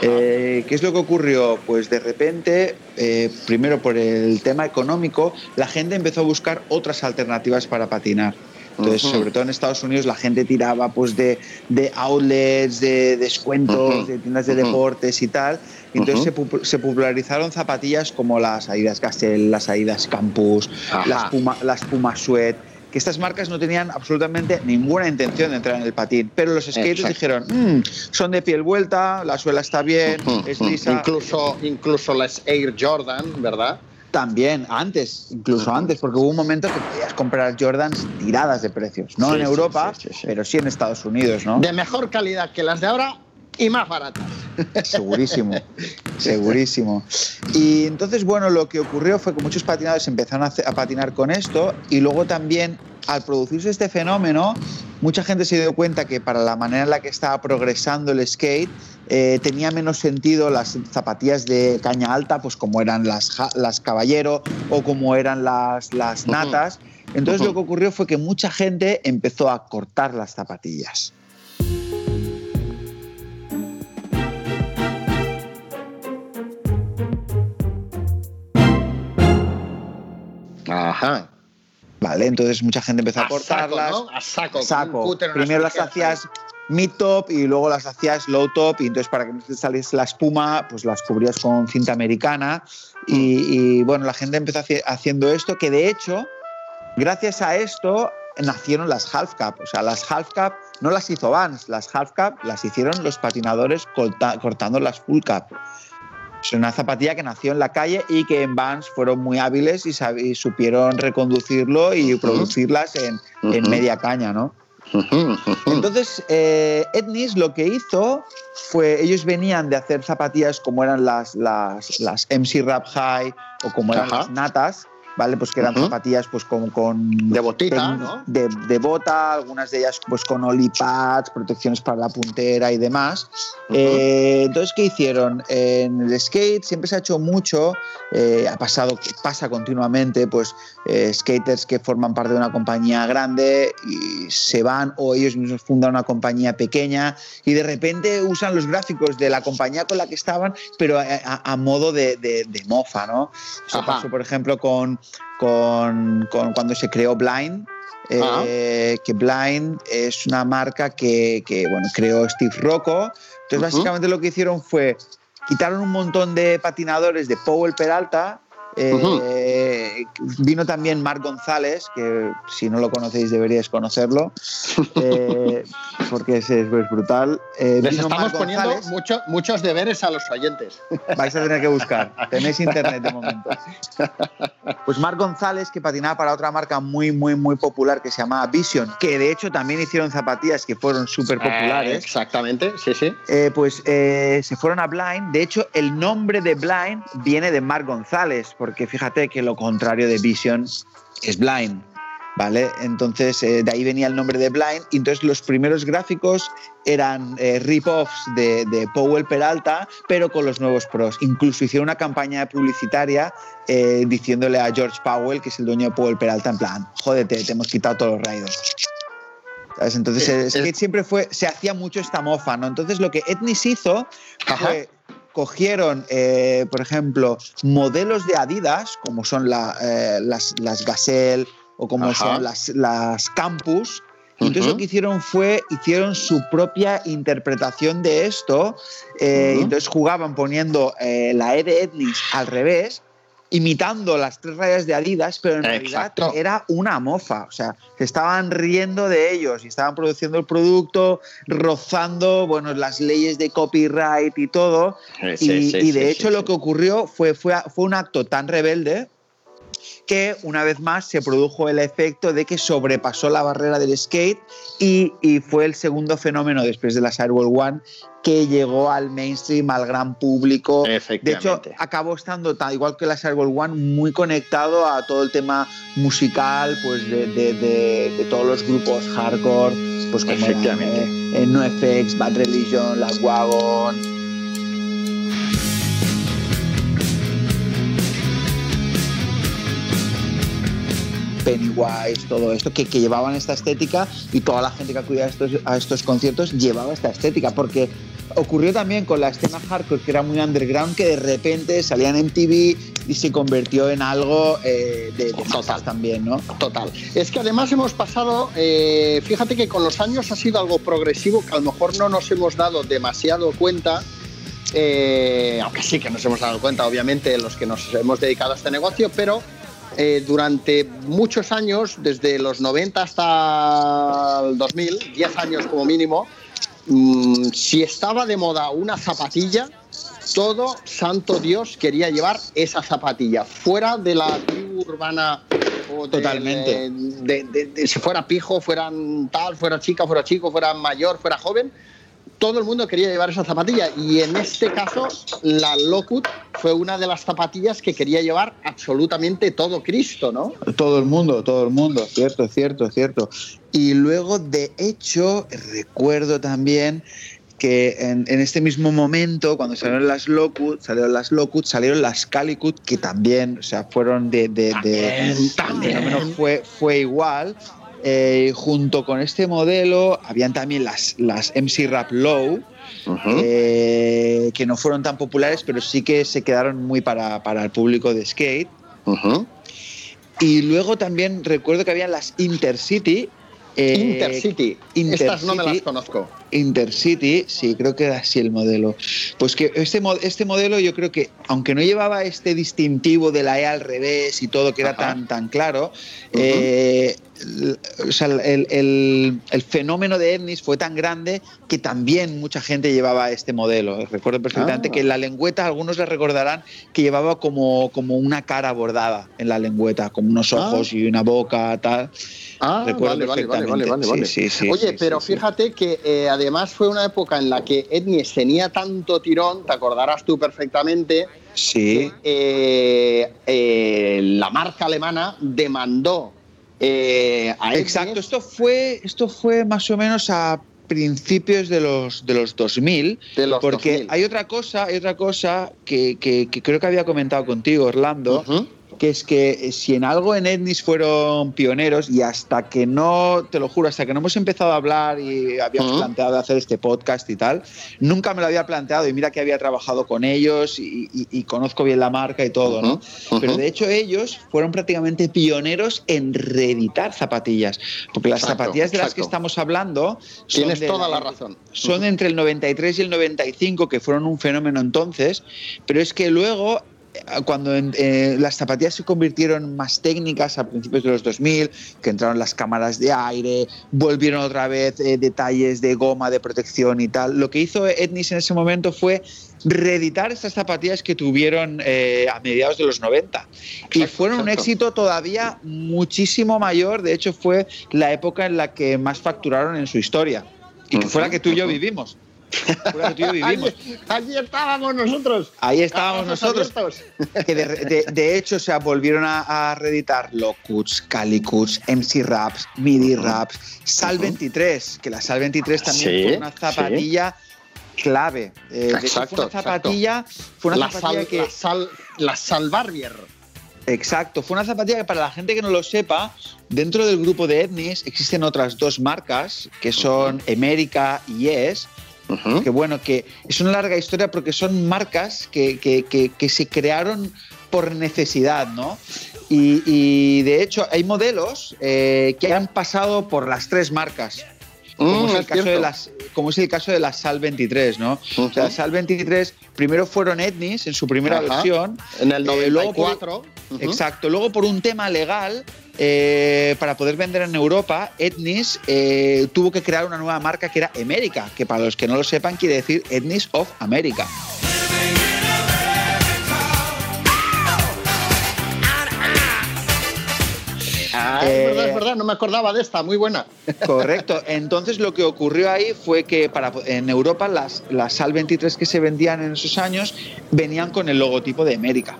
eh, ¿Qué es lo que ocurrió? Pues de repente, eh, primero por el tema económico, la gente empezó a buscar otras alternativas para patinar. Entonces, sobre todo en Estados Unidos, la gente tiraba pues, de, de outlets, de descuentos, de tiendas de deportes y tal. entonces se, se, popularizaron zapatillas como las Adidas Gazelle, las Adidas Campus, las Puma, las Puma Sweat que estas marcas no tenían absolutamente ninguna intención de entrar en el patín, pero los skaters dijeron, mm, son de piel vuelta, la suela está bien, es lisa. Incluso, incluso las Air Jordan, ¿verdad? También, antes, incluso antes, porque hubo un momento que podías comprar Jordans tiradas de precios. No en Europa, pero sí en Estados Unidos, ¿no? De mejor calidad que las de ahora y más baratas. Segurísimo, segurísimo. Y entonces, bueno, lo que ocurrió fue que muchos patinadores empezaron a, patinar con esto y luego también al producirse este fenómeno, mucha gente se dio cuenta que para la manera en la que estaba progresando el skate, eh, tenía menos sentido las zapatillas de caña alta, pues como eran las, las caballero o como eran las, las natas. Entonces lo que ocurrió fue que mucha gente empezó a cortar las zapatillas. Ajá. Vale, entonces mucha gente empezó a, cortarlas. A saco, saco. Primero las hacías mid top y luego las hacías low top y entonces para que no te saliese la espuma pues las cubrías con cinta americana y, bueno la gente empezó haciendo esto que de hecho gracias a esto nacieron las half cap o sea las half cap no las hizo Vans las half cap las hicieron los patinadores cortando las full cap es una zapatilla que nació en la calle y que en Vans fueron muy hábiles y, supieron reconducirlo y producirlas en, media caña, ¿no? Entonces, eh, Etnis lo que hizo fue, ellos venían de hacer zapatillas como eran las, las, las MC Rap High o como eran las Natas, ¿vale? Pues que eran zapatillas pues con, con de botita, ¿no? de, bota, algunas de ellas pues con pads, protecciones para la puntera y demás. Eh, entonces, ¿qué hicieron? En el skate siempre se ha hecho mucho, eh, ha pasado, pasa continuamente, pues eh, skaters que forman parte de una compañía grande y se van o ellos mismos fundan una compañía pequeña y de repente usan los gráficos de la compañía con la que estaban, pero a, modo de, de, mofa, ¿no? Eso pasó, por ejemplo, con con, cuando se creó Blind. Eh, que Blind es una marca que, bueno, creó Steve Rocco. Entonces, básicamente lo que hicieron fue quitaron un montón de patinadores de Powell Peralta Eh, vino también Marc González, que si no lo conocéis deberíais conocerlo, eh, porque es, es brutal. Eh, Les estamos poniendo muchos deberes a los oyentes. Vais a tener que buscar, tenéis internet de momento. Pues Marc González, que patinaba para otra marca muy, muy, muy popular que se llamaba Vision, que de hecho también hicieron zapatillas que fueron súper populares. exactamente, sí, sí. pues se fueron a Blind. De hecho, el nombre de Blind viene de Marc González porque fíjate que lo contrario de Vision es Blind. ¿Vale? Entonces, eh, de ahí venía el nombre de Blind. Y entonces, los primeros gráficos eran eh, rip-offs de, Powell Peralta, pero con los nuevos pros. Incluso hicieron una campaña publicitaria eh, diciéndole a George Powell, que es el dueño de Powell Peralta, en plan, jódete, te hemos quitado todos los raiders. Entonces, Skate siempre fue, se hacía mucho esta mofa, ¿no? Entonces, lo que Etnis hizo fue cogieron, eh, por ejemplo, modelos de Adidas, como son eh, las, las Gazelle o como son las, las Campus, y entonces lo que hicieron fue, hicieron su propia interpretación de esto, eh, y entonces jugaban poniendo la E de Etnis al revés, imitando las tres rayas de Adidas, pero en realidad era una mofa. O sea, se estaban riendo de ellos y estaban produciendo el producto, rozando bueno, las leyes de copyright y todo. y, de hecho lo que ocurrió fue, fue, fue un acto tan rebelde que una vez más se produjo el efecto de que sobrepasó la barrera del skate y, fue el segundo fenómeno después de la World One que llegó al mainstream, al gran público. De hecho, acabó estando, tal, igual que la World One, muy conectado a todo el tema musical pues de, todos los grupos hardcore, pues como Efectivamente. Eh, NoFX, Bad Religion, Las Wagon Pennywise, todo esto, que, que, llevaban esta estética y toda la gente que acudía a estos, a estos conciertos llevaba esta estética, porque ocurrió también con la escena hardcore, que era muy underground, que de repente salían en MTV y se convirtió en algo eh, de, Total. también, ¿no? Total. Es que además hemos pasado, eh, fíjate que con los años ha sido algo progresivo que a lo mejor no nos hemos dado demasiado cuenta. Eh, aunque sí que nos hemos dado cuenta, obviamente, los que nos hemos dedicado a este negocio, pero eh, durante muchos años, desde los 90 hasta el 2000, 10 años como mínimo, mm, si estaba de moda una zapatilla, todo santo Dios quería llevar esa zapatilla, fuera de la tribu urbana Totalmente. De, si fuera pijo, fueran tal, fuera chica, fuera chico, fuera mayor, fuera joven, todo el mundo quería llevar esa zapatilla y en este caso la Locut fue una de las zapatillas que quería llevar absolutamente todo Cristo, ¿no? Todo el mundo, todo el mundo, cierto, cierto, cierto. Y luego, de hecho, recuerdo también que en, este mismo momento, cuando salieron las Locut, salieron las Locut, salieron las Calicut, que también, o sea, fueron de... de, también, fue, fue igual. Eh, junto con este modelo habían también las, las MC Rap Low, eh, que no fueron tan populares, pero sí que se quedaron muy para, el público de skate. Y luego también recuerdo que habían las Intercity. Eh, Intercity. Estas no me las conozco. Intercity, sí, creo que era así el modelo. Pues que este, este modelo yo creo que, aunque no llevaba este distintivo de la E al revés y todo, que era tan, tan claro, el, fenómeno de Etnis fue tan grande que también mucha gente llevaba este modelo. Recuerdo perfectamente ah. que la lengüeta, algunos le recordarán que llevaba como, como una cara bordada en la lengüeta, como unos ah. ojos y una boca, tal. Ah, Recuerdo vale, vale, vale, vale, Oye, pero fíjate que eh, además fue una época en la que Etnis tenía tanto tirón, te acordarás tú perfectamente, Sí. Eh, eh, la marca alemana demandó eh, Exacto, esto fue, esto fue más o menos a principios de los, de los 2000, porque hay otra cosa, hay otra cosa que, creo que había comentado contigo, Orlando, que es que eh, si en algo en Etnis fueron pioneros y hasta que no, te lo juro, hasta que no hemos empezado a hablar y habíamos planteado hacer este podcast y tal, nunca me lo había planteado y mira que había trabajado con ellos y, conozco bien la marca y todo, ¿no? Pero de hecho ellos fueron prácticamente pioneros en reeditar zapatillas, porque las zapatillas de las que estamos hablando... Tienes toda la, razón. Son entre el 93 y el 95 que fueron un fenómeno entonces, pero es que luego cuando eh, las zapatillas se convirtieron más técnicas a principios de los 2000, que entraron las cámaras de aire, volvieron otra vez eh, detalles de goma, de protección y tal, lo que hizo Etnis en ese momento fue reeditar estas zapatillas que tuvieron eh, a mediados de los 90. y fueron un éxito todavía muchísimo mayor, de hecho fue la época en la que más facturaron en su historia, y que fue la que tú y yo vivimos. Allí, estábamos nosotros. Ahí estábamos nosotros. Que de, hecho, se volvieron a, reeditar Locuts, Calicuts, MC Raps, MIDI Raps, Sal 23, que la Sal 23 también fue una zapatilla clave. Eh, exacto, fue una zapatilla, fue una zapatilla que. La sal, la sal Barrier. Exacto, fue una zapatilla que para la gente que no lo sepa, dentro del grupo de Etnis existen otras dos marcas que son Emérica y Yes, que bueno, que es una larga historia porque son marcas que, se crearon por necesidad, ¿no? Y, de hecho hay modelos eh, que han pasado por las tres marcas. Como, es, mm, el caso de las, como es el caso de la SAL 23, ¿no? O sea, la SAL 23 primero fueron Etnis en su primera versión. En el 94. Eh, exacto. Luego por un tema legal eh, para poder vender en Europa, Etnis eh, tuvo que crear una nueva marca que era América, que para los que no lo sepan quiere decir Etnis of America. Ah, es verdad, es verdad, no me acordaba de esta, muy buena. Correcto. Entonces lo que ocurrió ahí fue que para, en Europa las, las SAL 23 que se vendían en esos años venían con el logotipo de América.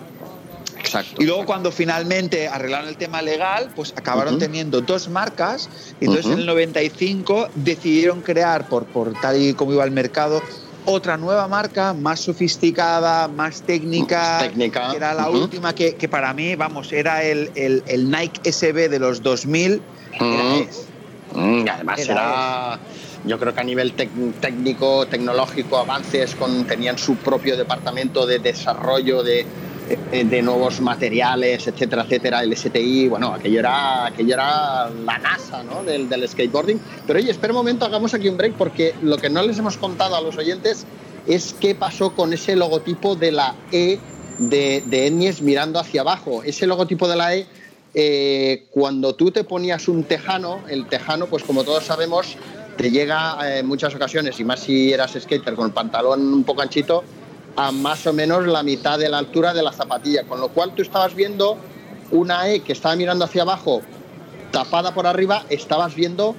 Y luego cuando finalmente arreglaron el tema legal, pues acabaron teniendo dos marcas y entonces en el 95 decidieron crear, por, por tal y como iba el mercado, otra nueva marca más sofisticada, más técnica, técnica. que era la última que, que, para mí, vamos, era el, el, Nike SB de los 2000. Mm, además era... Yo creo que a nivel técnico, tecnológico, avances, con, tenían su propio departamento de desarrollo de, de nuevos materiales, etcétera, etcétera, el STI, bueno, aquello era, aquello era la NASA ¿no? del, del, skateboarding. Pero oye, espera un momento, hagamos aquí un break porque lo que no les hemos contado a los oyentes es qué pasó con ese logotipo de la E de, de mirando hacia abajo. Ese logotipo de la E, eh, cuando tú te ponías un tejano, el tejano, pues como todos sabemos, te llega eh, en muchas ocasiones, y más si eras skater con el pantalón un poco anchito, a más o menos la mitad de la altura de la zapatilla, con lo cual tú estabas viendo una E que estaba mirando hacia abajo, tapada por arriba, estabas viendo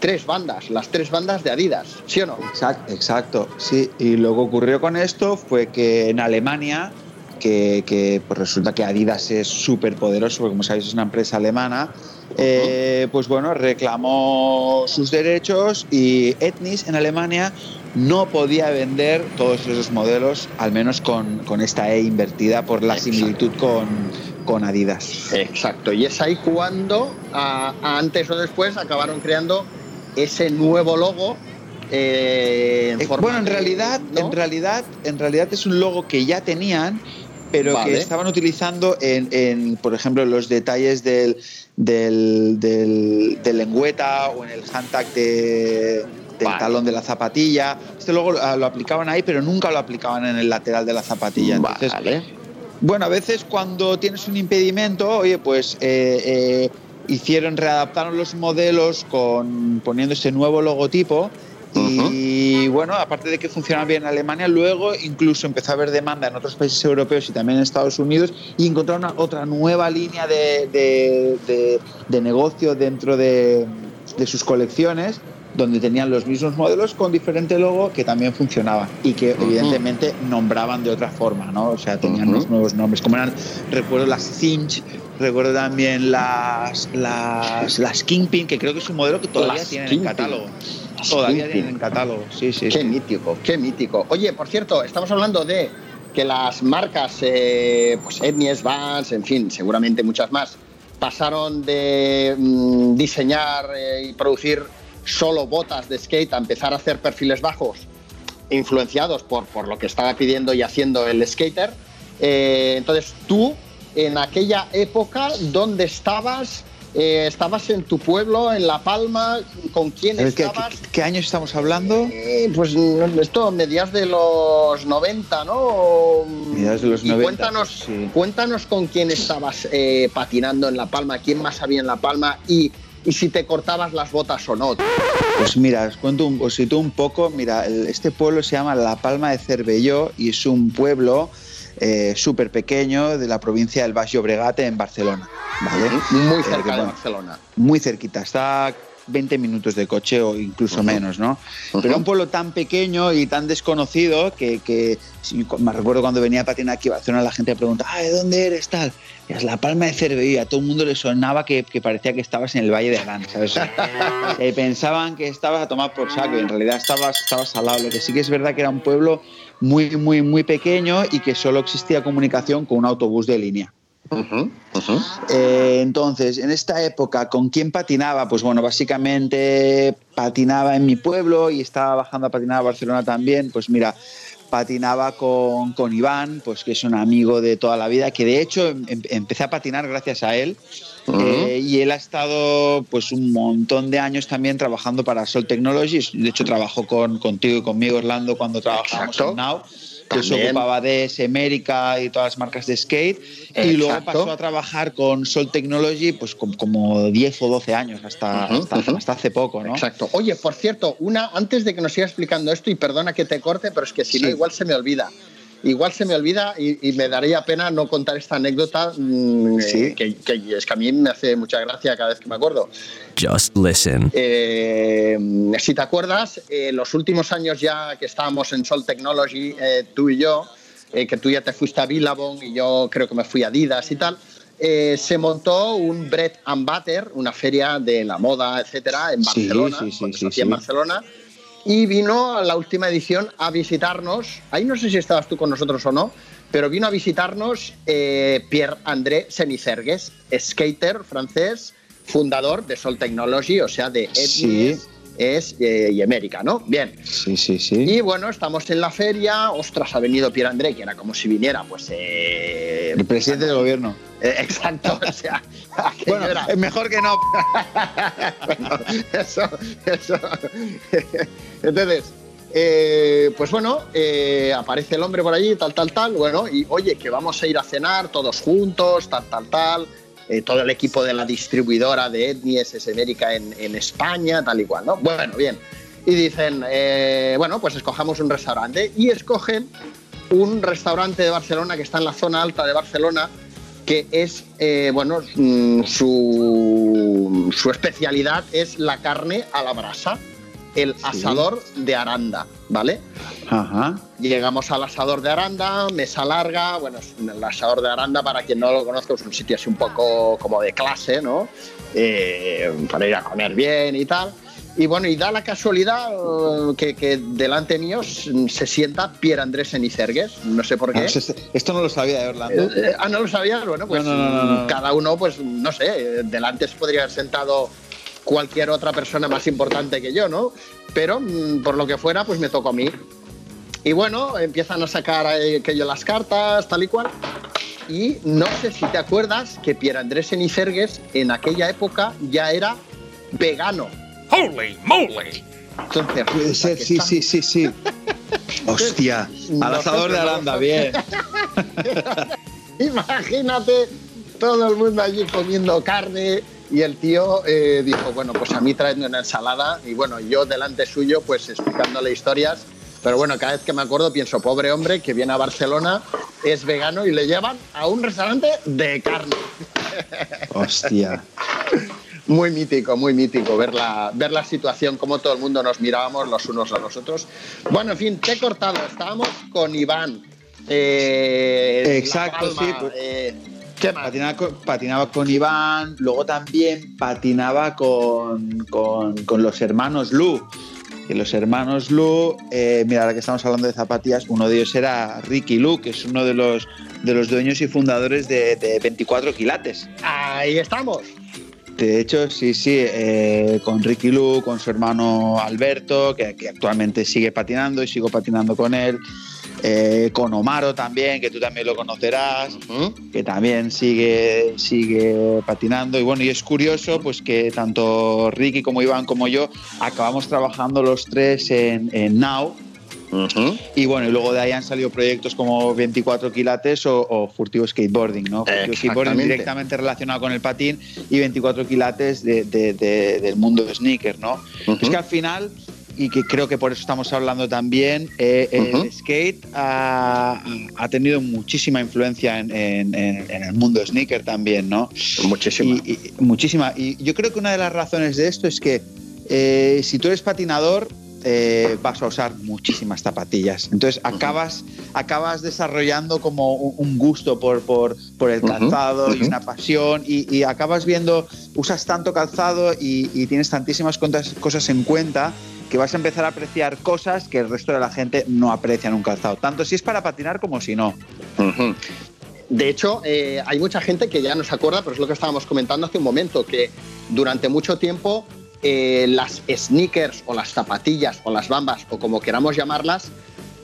tres bandas, las tres bandas de Adidas, ¿sí o no? Exacto, exacto sí. Y lo que ocurrió con esto fue que en Alemania, que, pues resulta que Adidas es súper poderoso, porque como sabéis es una empresa alemana, eh, pues bueno, reclamó sus derechos y Etnis en Alemania no podía vender todos esos modelos, al menos con, esta E invertida por la similitud con, con, Adidas. Exacto, y es ahí cuando, antes o después, acabaron creando ese nuevo logo. Eh, eh, bueno, en realidad, en realidad, en realidad es un logo que ya tenían, pero que estaban utilizando en, por ejemplo, los detalles del, del, del, lengüeta o en el handtag de, del talón de la zapatilla. Este luego lo, aplicaban ahí, pero nunca lo aplicaban en el lateral de la zapatilla. Entonces, Bueno, a veces cuando tienes un impedimento, oye, pues eh, eh, hicieron, readaptaron los modelos con poniendo ese nuevo logotipo. Y bueno, aparte de que funcionaba bien en Alemania, luego incluso empezó a haber demanda en otros países europeos y también en Estados Unidos y encontraron otra nueva línea de, de, negocio dentro de, sus colecciones donde tenían los mismos modelos con diferente logo que también funcionaban y que evidentemente nombraban de otra forma, ¿no? O sea, tenían los nuevos nombres, como eran, recuerdo las Cinch, recuerdo también las, las, las Kingpin, que creo que es un modelo que todavía tienen en catálogo. Todavía tienen en catálogo, sí, sí. Qué mítico, qué mítico. Oye, por cierto, estamos hablando de que las marcas, eh, pues Etnies, Vans, en fin, seguramente muchas más, pasaron de mm, diseñar eh, y producir solo botas de skate a empezar a hacer perfiles bajos, influenciados por, por lo que estaba pidiendo y haciendo el skater. Eh, entonces, tú, en aquella época, ¿dónde estabas? eh, estabas en tu pueblo, en La Palma, ¿con quién estabas? ¿qué, años estamos hablando? Eh, pues esto, mediados de los 90, ¿no? Mediados de los 90. Cuéntanos, cuéntanos con quién estabas eh, patinando en La Palma, quién más había en La Palma y, y si te cortabas las botas o no. Pues mira, os cuento un, os un poco. Mira, este pueblo se llama La Palma de Cervelló y es un pueblo eh, súper pequeño de la provincia del Baix Llobregat en Barcelona. ¿vale? Muy eh, cerca de Barcelona. Muy cerquita, está 20 minutos de coche o incluso menos, ¿no? Pero un pueblo tan pequeño y tan desconocido que, que me recuerdo cuando venía a patinar aquí a Barcelona la gente pregunta, ¿de dónde eres tal? Y es la Palma de Cervelló, a todo el mundo le sonaba que, parecía que estabas en el Valle de Arán, ¿sabes? Eh, pensaban que estabas a tomar por saco y en realidad estabas, estabas al lado. Lo que sí que es verdad que era un pueblo muy, muy, muy pequeño y que solo existía comunicación con un autobús de línea. Eh, entonces, en esta época, ¿con quién patinaba? Pues bueno, básicamente patinaba en mi pueblo y estaba bajando a patinar a Barcelona también. Pues mira, patinaba con, con, Iván, pues que es un amigo de toda la vida, que de hecho em, em, empecé a patinar gracias a él. Eh, y él ha estado pues un montón de años también trabajando para Sol Technologies. De hecho, trabajó con, contigo y conmigo, Orlando, cuando trabajábamos en Now que se ocupaba de América y todas las marcas de skate. Y luego pasó a trabajar con Sol Technology pues como 10 o 12 años, hasta, hasta, hace poco, ¿no? Exacto. Oye, por cierto, una antes de que nos siga explicando esto, y perdona que te corte, pero es que si no, igual se me olvida igual se me olvida y, me daría pena no contar esta anécdota mm, sí. que, es que a mí me hace mucha gracia cada vez que me acuerdo. Just listen. Eh, si te acuerdas, eh, los últimos años ya que estábamos en Sol Technology, eh, tú y yo, que tú ya te fuiste a Billabong y yo creo que me fui a Adidas y tal, se montó un Bread and Butter, una feria de la moda, etcétera, en Barcelona, sí, sí, sí, en Barcelona y vino a la última edición a visitarnos, ahí no sé si estabas tú con nosotros o no, pero vino a visitarnos eh, Pierre-André Senicergues, skater francés, fundador de Sol Technology, o sea, de Etnies es eh, y América, ¿no? Bien. Sí, sí, sí. Y bueno, estamos en la feria. Ostras, ha venido Pierre André, que era como si viniera, pues. Eh, el presidente del gobierno. Eh, exacto, o sea. bueno, mejor que no. bueno, eso, eso. Entonces. pues bueno, aparece el hombre por allí, tal, tal, tal, bueno, y oye, que vamos a ir a cenar todos juntos, tal, tal, tal, eh, todo el equipo de la distribuidora de Etnies es América en, España, tal y cual, ¿no? Bueno, bien. Y dicen, eh, bueno, pues escojamos un restaurante. Y escogen un restaurante de Barcelona que está en la zona alta de Barcelona, que es, eh, bueno, mm, su especialidad es la carne a la brasa el asador de Aranda, ¿vale? Ajá. Llegamos al asador de Aranda, mesa larga, bueno, el asador de Aranda, para quien no lo conozca, es un sitio así un poco como de clase, ¿no? Eh, para ir a comer bien y tal. Y bueno, y da la casualidad eh, que, delante mío se sienta Pierre Andrés Enicergues, no sé por qué. Ah, esto no lo sabía de Orlando. Eh, ah, no lo sabía, bueno, pues cada uno, pues no sé, delante se podría haber sentado cualquier otra persona más importante que yo, ¿no? Pero mm, por lo que fuera, pues me tocó a mí. Y bueno, empiezan a sacar aquello las cartas, tal y cual. Y no sé si te acuerdas que Pierre Andrés Enicergues en aquella época ya era vegano. ¡Holy moly! Entonces, Puede ser, sí, sí, sí, sí. Hostia, al asador de Aranda, bien. Imagínate todo el mundo allí comiendo carne, y el tío eh, dijo, bueno, pues a mí traedme una ensalada y bueno, yo delante suyo pues explicándole historias. Pero bueno, cada vez que me acuerdo pienso, pobre hombre que viene a Barcelona, es vegano y le llevan a un restaurante de carne. Hostia. Muy mítico, muy mítico ver la, ver la situación, cómo todo el mundo nos mirábamos los unos a los otros. Bueno, en fin, te he cortado. Estábamos con Iván. Eh, Exacto, sí. Patinaba con, Iván, luego también patinaba con, los hermanos Lu. Que los hermanos Lu, eh, mira, ahora que estamos hablando de zapatillas, uno de ellos era Ricky Lu, que es uno de los, de los dueños y fundadores de, 24 quilates. Ahí estamos. De hecho, sí, sí, eh, con Ricky Lu, con su hermano Alberto, que, que, actualmente sigue patinando y sigo patinando con él. Eh, con Omaro también, que tú también lo conocerás, que también sigue, sigue patinando. Y bueno, y es curioso pues que tanto Ricky como Iván como yo acabamos trabajando los tres en, en Now, y bueno, y luego de ahí han salido proyectos como 24 quilates o, Furtivo Skateboarding, ¿no? Furtivo Skateboarding directamente relacionado con el patín y 24 quilates del mundo de sneaker, ¿no? Es que al final, y que creo que por eso estamos hablando también, eh, el skate ha, tenido muchísima influencia en, el mundo sneaker también, ¿no? Muchísima. Y, muchísima. Y yo creo que una de las razones de esto es que eh, si tú eres patinador, eh, vas a usar muchísimas zapatillas. Entonces acabas, acabas desarrollando como un gusto por, por, el calzado y una pasión y, acabas viendo, usas tanto calzado y, tienes tantísimas cosas en cuenta que vas a empezar a apreciar cosas que el resto de la gente no aprecia en un calzado, tanto si es para patinar como si no. De hecho, eh, hay mucha gente que ya no se acuerda, pero es lo que estábamos comentando hace un momento, que durante mucho tiempo eh, las sneakers o las zapatillas o las bambas o como queramos llamarlas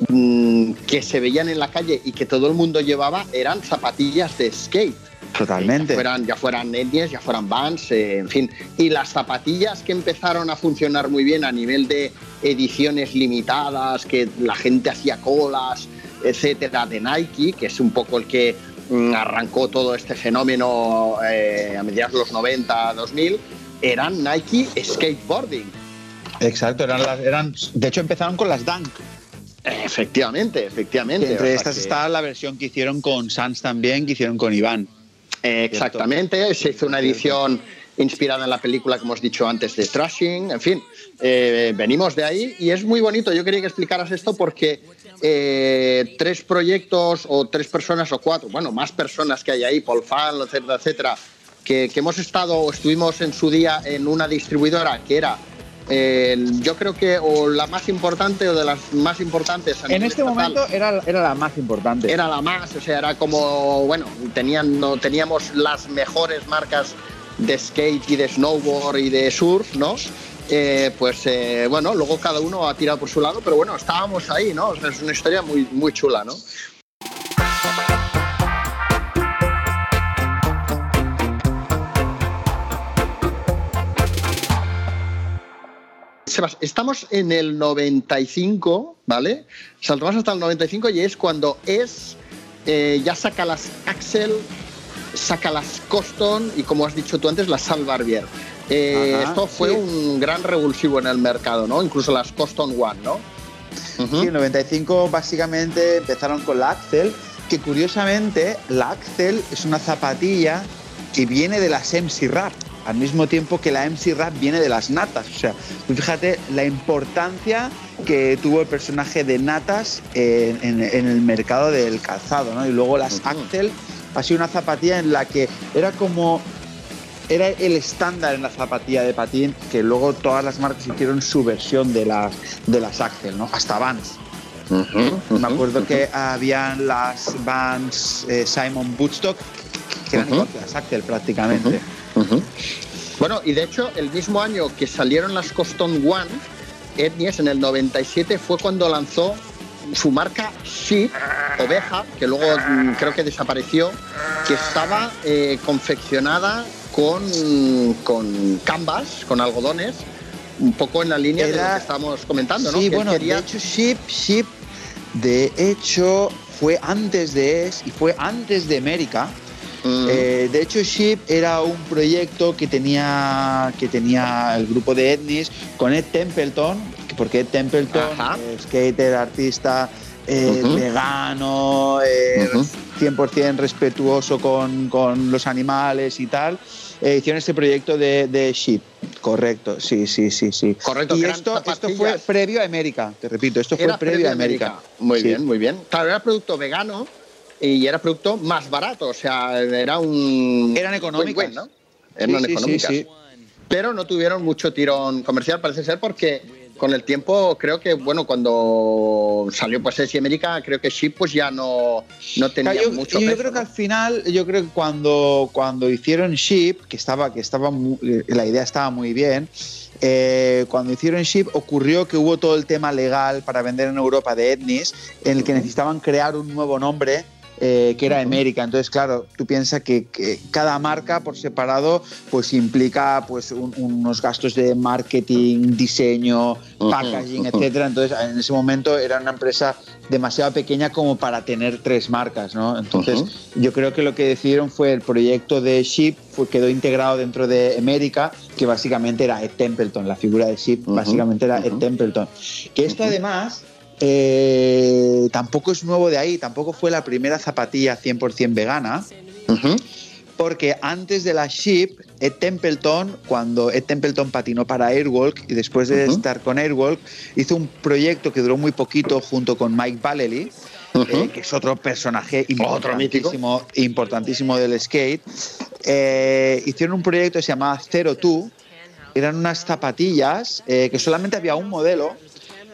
mm, que se veían en la calle y que todo el mundo llevaba eran zapatillas de skate. Totalmente. Ya fueran, ya fueran ya fueran Vans, eh, en fin. Y las zapatillas que empezaron a funcionar muy bien a nivel de ediciones limitadas, que la gente hacía colas, etcétera, de Nike, que es un poco el que mm, arrancó todo este fenómeno eh, a mediados de los 90, 2000 eran Nike Skateboarding. Exacto, eran, eran de hecho empezaron con las Dunk. Efectivamente, efectivamente. entre estas está la versión que hicieron con Sans también, que hicieron con Iván. Exactamente, se hizo una edición inspirada en la película que hemos dicho antes de Trashing, en fin, eh, venimos de ahí y es muy bonito. Yo quería que explicaras esto porque eh, tres proyectos o tres personas o cuatro, bueno, más personas que hay ahí, Paul Fan, etcétera, etcétera, que, hemos estado o estuvimos en su día en una distribuidora que era yo creo que o la más importante o de las más importantes. en este momento era, era la más importante. Era la más, o sea, era como, bueno, tenían, no, teníamos las mejores marcas de skate y de snowboard y de surf, ¿no? Eh, pues eh, bueno, luego cada uno ha tirado por su lado, pero bueno, estábamos ahí, ¿no? es una historia muy, muy chula, ¿no? Estamos en el 95, ¿vale? Saltamos hasta el 95 y es cuando es eh, ya saca las Axel, saca las Coston y como has dicho tú antes, las Salvarbier. Eh, esto fue un gran revulsivo en el mercado, ¿no? Incluso las Coston One, ¿no? Sí, en 95 básicamente empezaron con la Axel, que curiosamente la Axel es una zapatilla que viene de las MC Rap al mismo tiempo que la MC Rap viene de las natas. O sea, fíjate la importancia que tuvo el personaje de natas en, el mercado del calzado, ¿no? Y luego las Axel ha sido una zapatilla en la que era como era el estándar en la zapatilla de patín que luego todas las marcas hicieron su versión de las de las Axel, ¿no? Hasta Vans. Me acuerdo que habían las Vans eh, Simon Bootstock que eran igual que las Axel prácticamente. Bueno, y de hecho, el mismo año que salieron las Coston One, Etnies en el 97 fue cuando lanzó su marca Sheep, oveja, que luego mm, creo que desapareció, que estaba eh, confeccionada con, con canvas, con algodones, un poco en la línea de lo que estamos comentando, ¿no? Sí, bueno, de hecho, Sheep, Sheep, de hecho, fue antes de ES y fue antes de América. Eh, de hecho, Ship era un proyecto que tenía, que tenía el grupo de Etnis con Ed Templeton, porque Ed Templeton, skater, artista, eh, vegano, 100% eh, respetuoso con, los animales y tal, hicieron este proyecto de, de Ship. Correcto, sí, sí, sí, sí. Correcto. Y esto, esto, fue previo a América, te repito, esto fue previo, a América. Muy bien, muy bien. Claro, era producto vegano y era producto más barato, o sea, era un... Eran económicas, ¿no? Eran económicas. Pero no tuvieron mucho tirón comercial, parece ser, porque con el tiempo creo que, bueno, cuando salió pues SI América, creo que Ship pues ya no, no tenía yo, mucho Yo peso, creo que ¿no? al final, yo creo que cuando, cuando hicieron Ship, que estaba, que estaba eh, la idea estaba muy bien, eh, cuando hicieron Ship ocurrió que hubo todo el tema legal para vender en Europa de Etnis, en el que necesitaban crear un nuevo nombre. Eh, que era América. Entonces, claro, tú piensas que, que cada marca por separado pues implica pues un- unos gastos de marketing, diseño, packaging, etcétera. Entonces, en ese momento era una empresa demasiado pequeña como para tener tres marcas, ¿no? Entonces, yo creo que lo que decidieron fue el proyecto de Ship, fue, quedó integrado dentro de América, que básicamente era Ed Templeton, la figura de Ship básicamente era Ed. Templeton. Que esto además eh, tampoco es nuevo de ahí, tampoco fue la primera zapatilla 100% vegana. Porque antes de la Ship, Ed Templeton, cuando Ed Templeton patinó para Airwalk y después de estar con Airwalk, hizo un proyecto que duró muy poquito junto con Mike Vallely, eh, que es otro personaje Otro importantísimo, importantísimo del skate. Eh, hicieron un proyecto que se llamaba Zero Two. Eran unas zapatillas eh, que solamente había un modelo.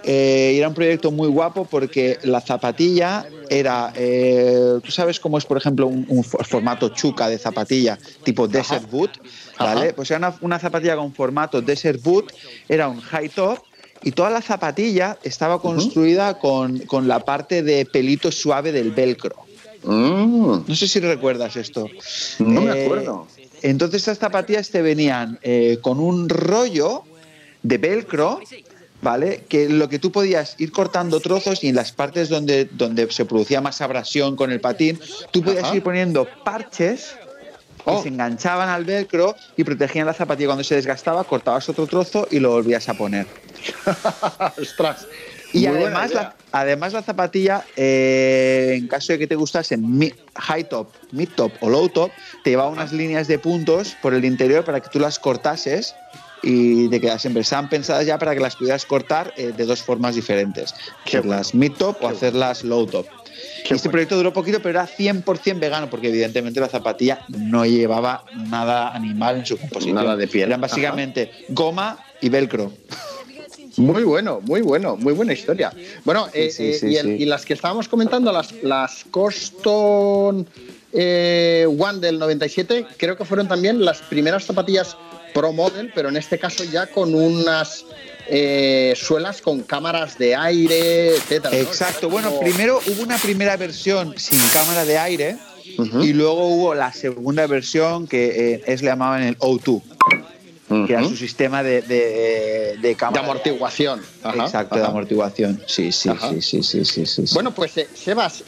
Eh, era un proyecto muy guapo porque la zapatilla era, eh, tú sabes cómo es, por ejemplo, un, un for- formato chuca de zapatilla, tipo Desert Boot, ¿vale? Ajá. Pues era una, una zapatilla con formato Desert Boot, era un high top y toda la zapatilla estaba construida con, con la parte de pelito suave del velcro. Mm. No sé si recuerdas esto. No me Eh, acuerdo. Entonces estas zapatillas te venían eh, con un rollo de velcro, ¿vale? Que lo que tú podías ir cortando trozos y en las partes donde, donde se producía más abrasión con el patín, tú podías Ajá. ir poniendo parches que Oh. se enganchaban al velcro y protegían la zapatilla cuando se desgastaba, cortabas otro trozo y lo volvías a poner. Ostras. Y además la, además la zapatilla, eh, en caso de que te gustase mi- high top, mid top o low top, te llevaba unas líneas de puntos por el interior para que tú las cortases y te quedasen. Pero estaban pensadas ya para que las pudieras cortar eh, de dos formas diferentes. Qué hacerlas mid top o hacerlas low top. Qué Y este bueno. proyecto duró poquito, pero era 100% vegano, porque evidentemente la zapatilla no llevaba nada animal en su composición. Nada de piel. Eran básicamente goma y velcro. Muy bueno, muy bueno, muy buena historia. Bueno, eh, sí, eh, sí, y, el- sí. y las que estábamos comentando, las, las Coston eh, One del 97, creo que fueron también las primeras zapatillas Pro Model, pero en este caso ya con unas eh, suelas con cámaras de aire, etcétera. ¿no? Exacto. Bueno, Como- primero hubo una primera versión sin cámara de aire y luego hubo la segunda versión que eh, es le llamaban el O2, que era su sistema de, de, de de cámara. amortiguación. Ajá, Exacto, de amortiguación. Sí, sí, sí, sí, sí, sí, sí. Bueno, pues eh, Sebas,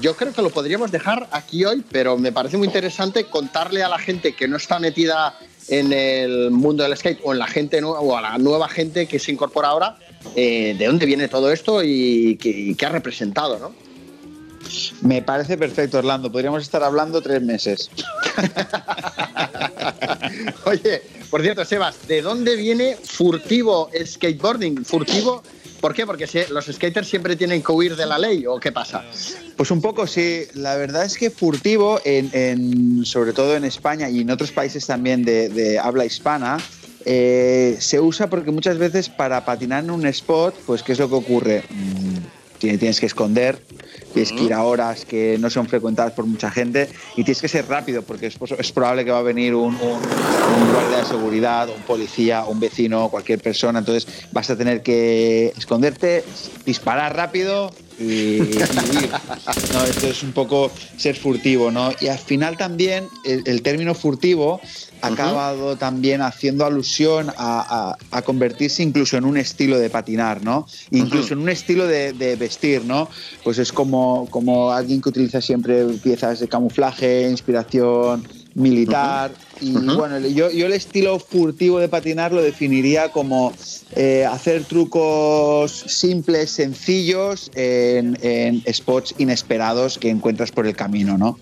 yo creo que lo podríamos dejar aquí hoy, pero me parece muy interesante contarle a la gente que no está metida en el mundo del skate o en la gente nueva o a la nueva gente que se incorpora ahora, eh, de dónde viene todo esto y qué, y qué ha representado, ¿no? Me parece perfecto, Orlando. Podríamos estar hablando tres meses. Oye, por cierto, Sebas, ¿de dónde viene furtivo skateboarding? Furtivo, ¿por qué? Porque los skaters siempre tienen que huir de la ley o qué pasa. Pues un poco sí. La verdad es que furtivo, sobre todo en España y en otros países también de, habla hispana, eh, se usa porque muchas veces para patinar en un spot, pues ¿qué es lo que ocurre? Mm, tiene- Tienes que esconder, tienes que ir a horas que no son frecuentadas por mucha gente y tienes que ser rápido porque es, probable que va a venir un guardia de seguridad, un policía, un vecino, cualquier persona. Entonces vas a tener que esconderte, disparar rápido y. No, esto es un poco ser furtivo, ¿no? Y al final también el, el término furtivo ha acabado también haciendo alusión a, a- a convertirse incluso en un estilo de patinar, ¿no? Incluso en un estilo de, de vestir, ¿no? Pues es como, como alguien que utiliza siempre piezas de camuflaje, inspiración militar. Y bueno, yo, yo el estilo furtivo de patinar lo definiría como eh, hacer trucos simples, sencillos, en, en spots inesperados que encuentras por el camino, ¿no?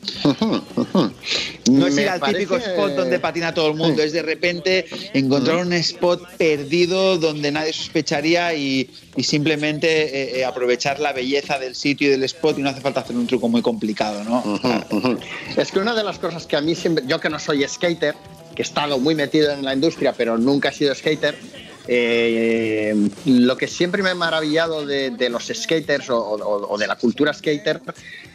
No es Me ir al típico spot donde patina todo el mundo, es de repente encontrar un spot perdido donde nadie sospecharía y, y simplemente eh, eh, aprovechar la belleza del sitio y del spot y no hace falta hacer un truco muy complicado, ¿no? Es que una de las cosas que a mí siempre, yo que no soy skater, que he estado muy metido en la industria, pero nunca he sido skater, eh, lo que siempre me ha maravillado de, los skaters o, de la cultura skater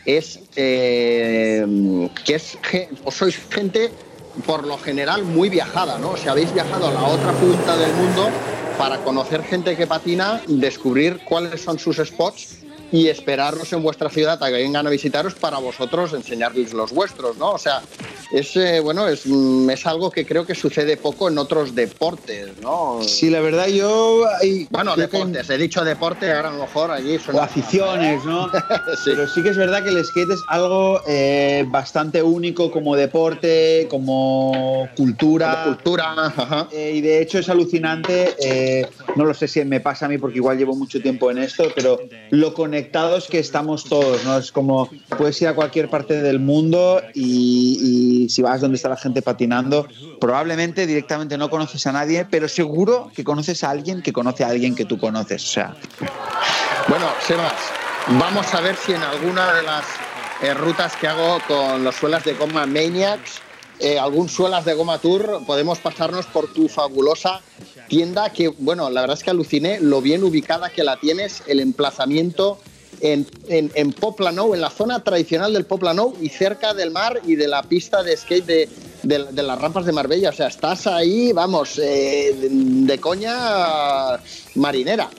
es eh, que es, sois gente por lo general muy viajada, ¿no? Si habéis viajado a la otra punta del mundo para conocer gente que patina, descubrir cuáles son sus spots y esperarlos en vuestra ciudad a que vengan a visitaros para vosotros enseñarles los vuestros, ¿no? O sea, es eh, bueno, es, mm, es, algo que creo que sucede poco en otros deportes, ¿no? Sí, la verdad yo bueno, deportes, he dicho deporte, ahora a lo mejor allí son o aficiones, ¿no? Pero sí que es verdad que el skate es algo eh, bastante único como deporte, como cultura. cultura, ajá. Eh, y de hecho es alucinante, no lo sé si me pasa a mí porque igual llevo mucho tiempo en esto, pero lo conectados que estamos todos, ¿no? Es como puedes ir a cualquier parte del mundo y si vas donde está la gente patinando, probablemente directamente no conoces a nadie, pero seguro que conoces a alguien que conoce a alguien que tú conoces. O sea. Bueno, Sebas, vamos a ver si en alguna de las eh, rutas que hago con los suelas de goma Maniacs, eh, algún suelas de goma tour, podemos pasarnos por tu fabulosa tienda que, bueno, la verdad es que aluciné lo bien ubicada que la tienes, el emplazamiento en, en, en Poplano, en la zona tradicional del Poplano y cerca del mar y de la pista de skate de, de, las rampas de Marbella. O sea, estás ahí, vamos, eh, de, coña marinera.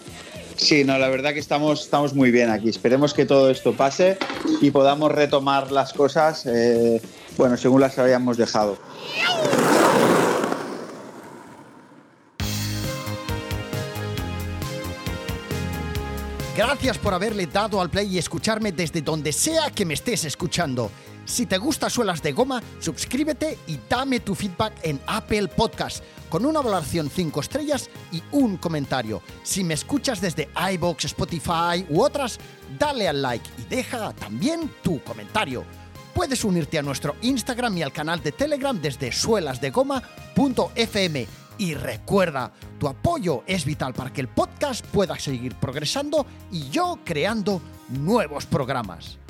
Sí, no, la verdad que estamos, estamos muy bien aquí. Esperemos que todo esto pase y podamos retomar las cosas, eh, bueno, según las habíamos dejado. Gracias por haberle dado al play y escucharme desde donde sea que me estés escuchando. Si te gusta Suelas de Goma, suscríbete y dame tu feedback en Apple Podcast con una valoración 5 estrellas y un comentario. Si me escuchas desde iBox, Spotify u otras, dale al like y deja también tu comentario. Puedes unirte a nuestro Instagram y al canal de Telegram desde suelasdegoma.fm y recuerda, tu apoyo es vital para que el podcast pueda seguir progresando y yo creando nuevos programas.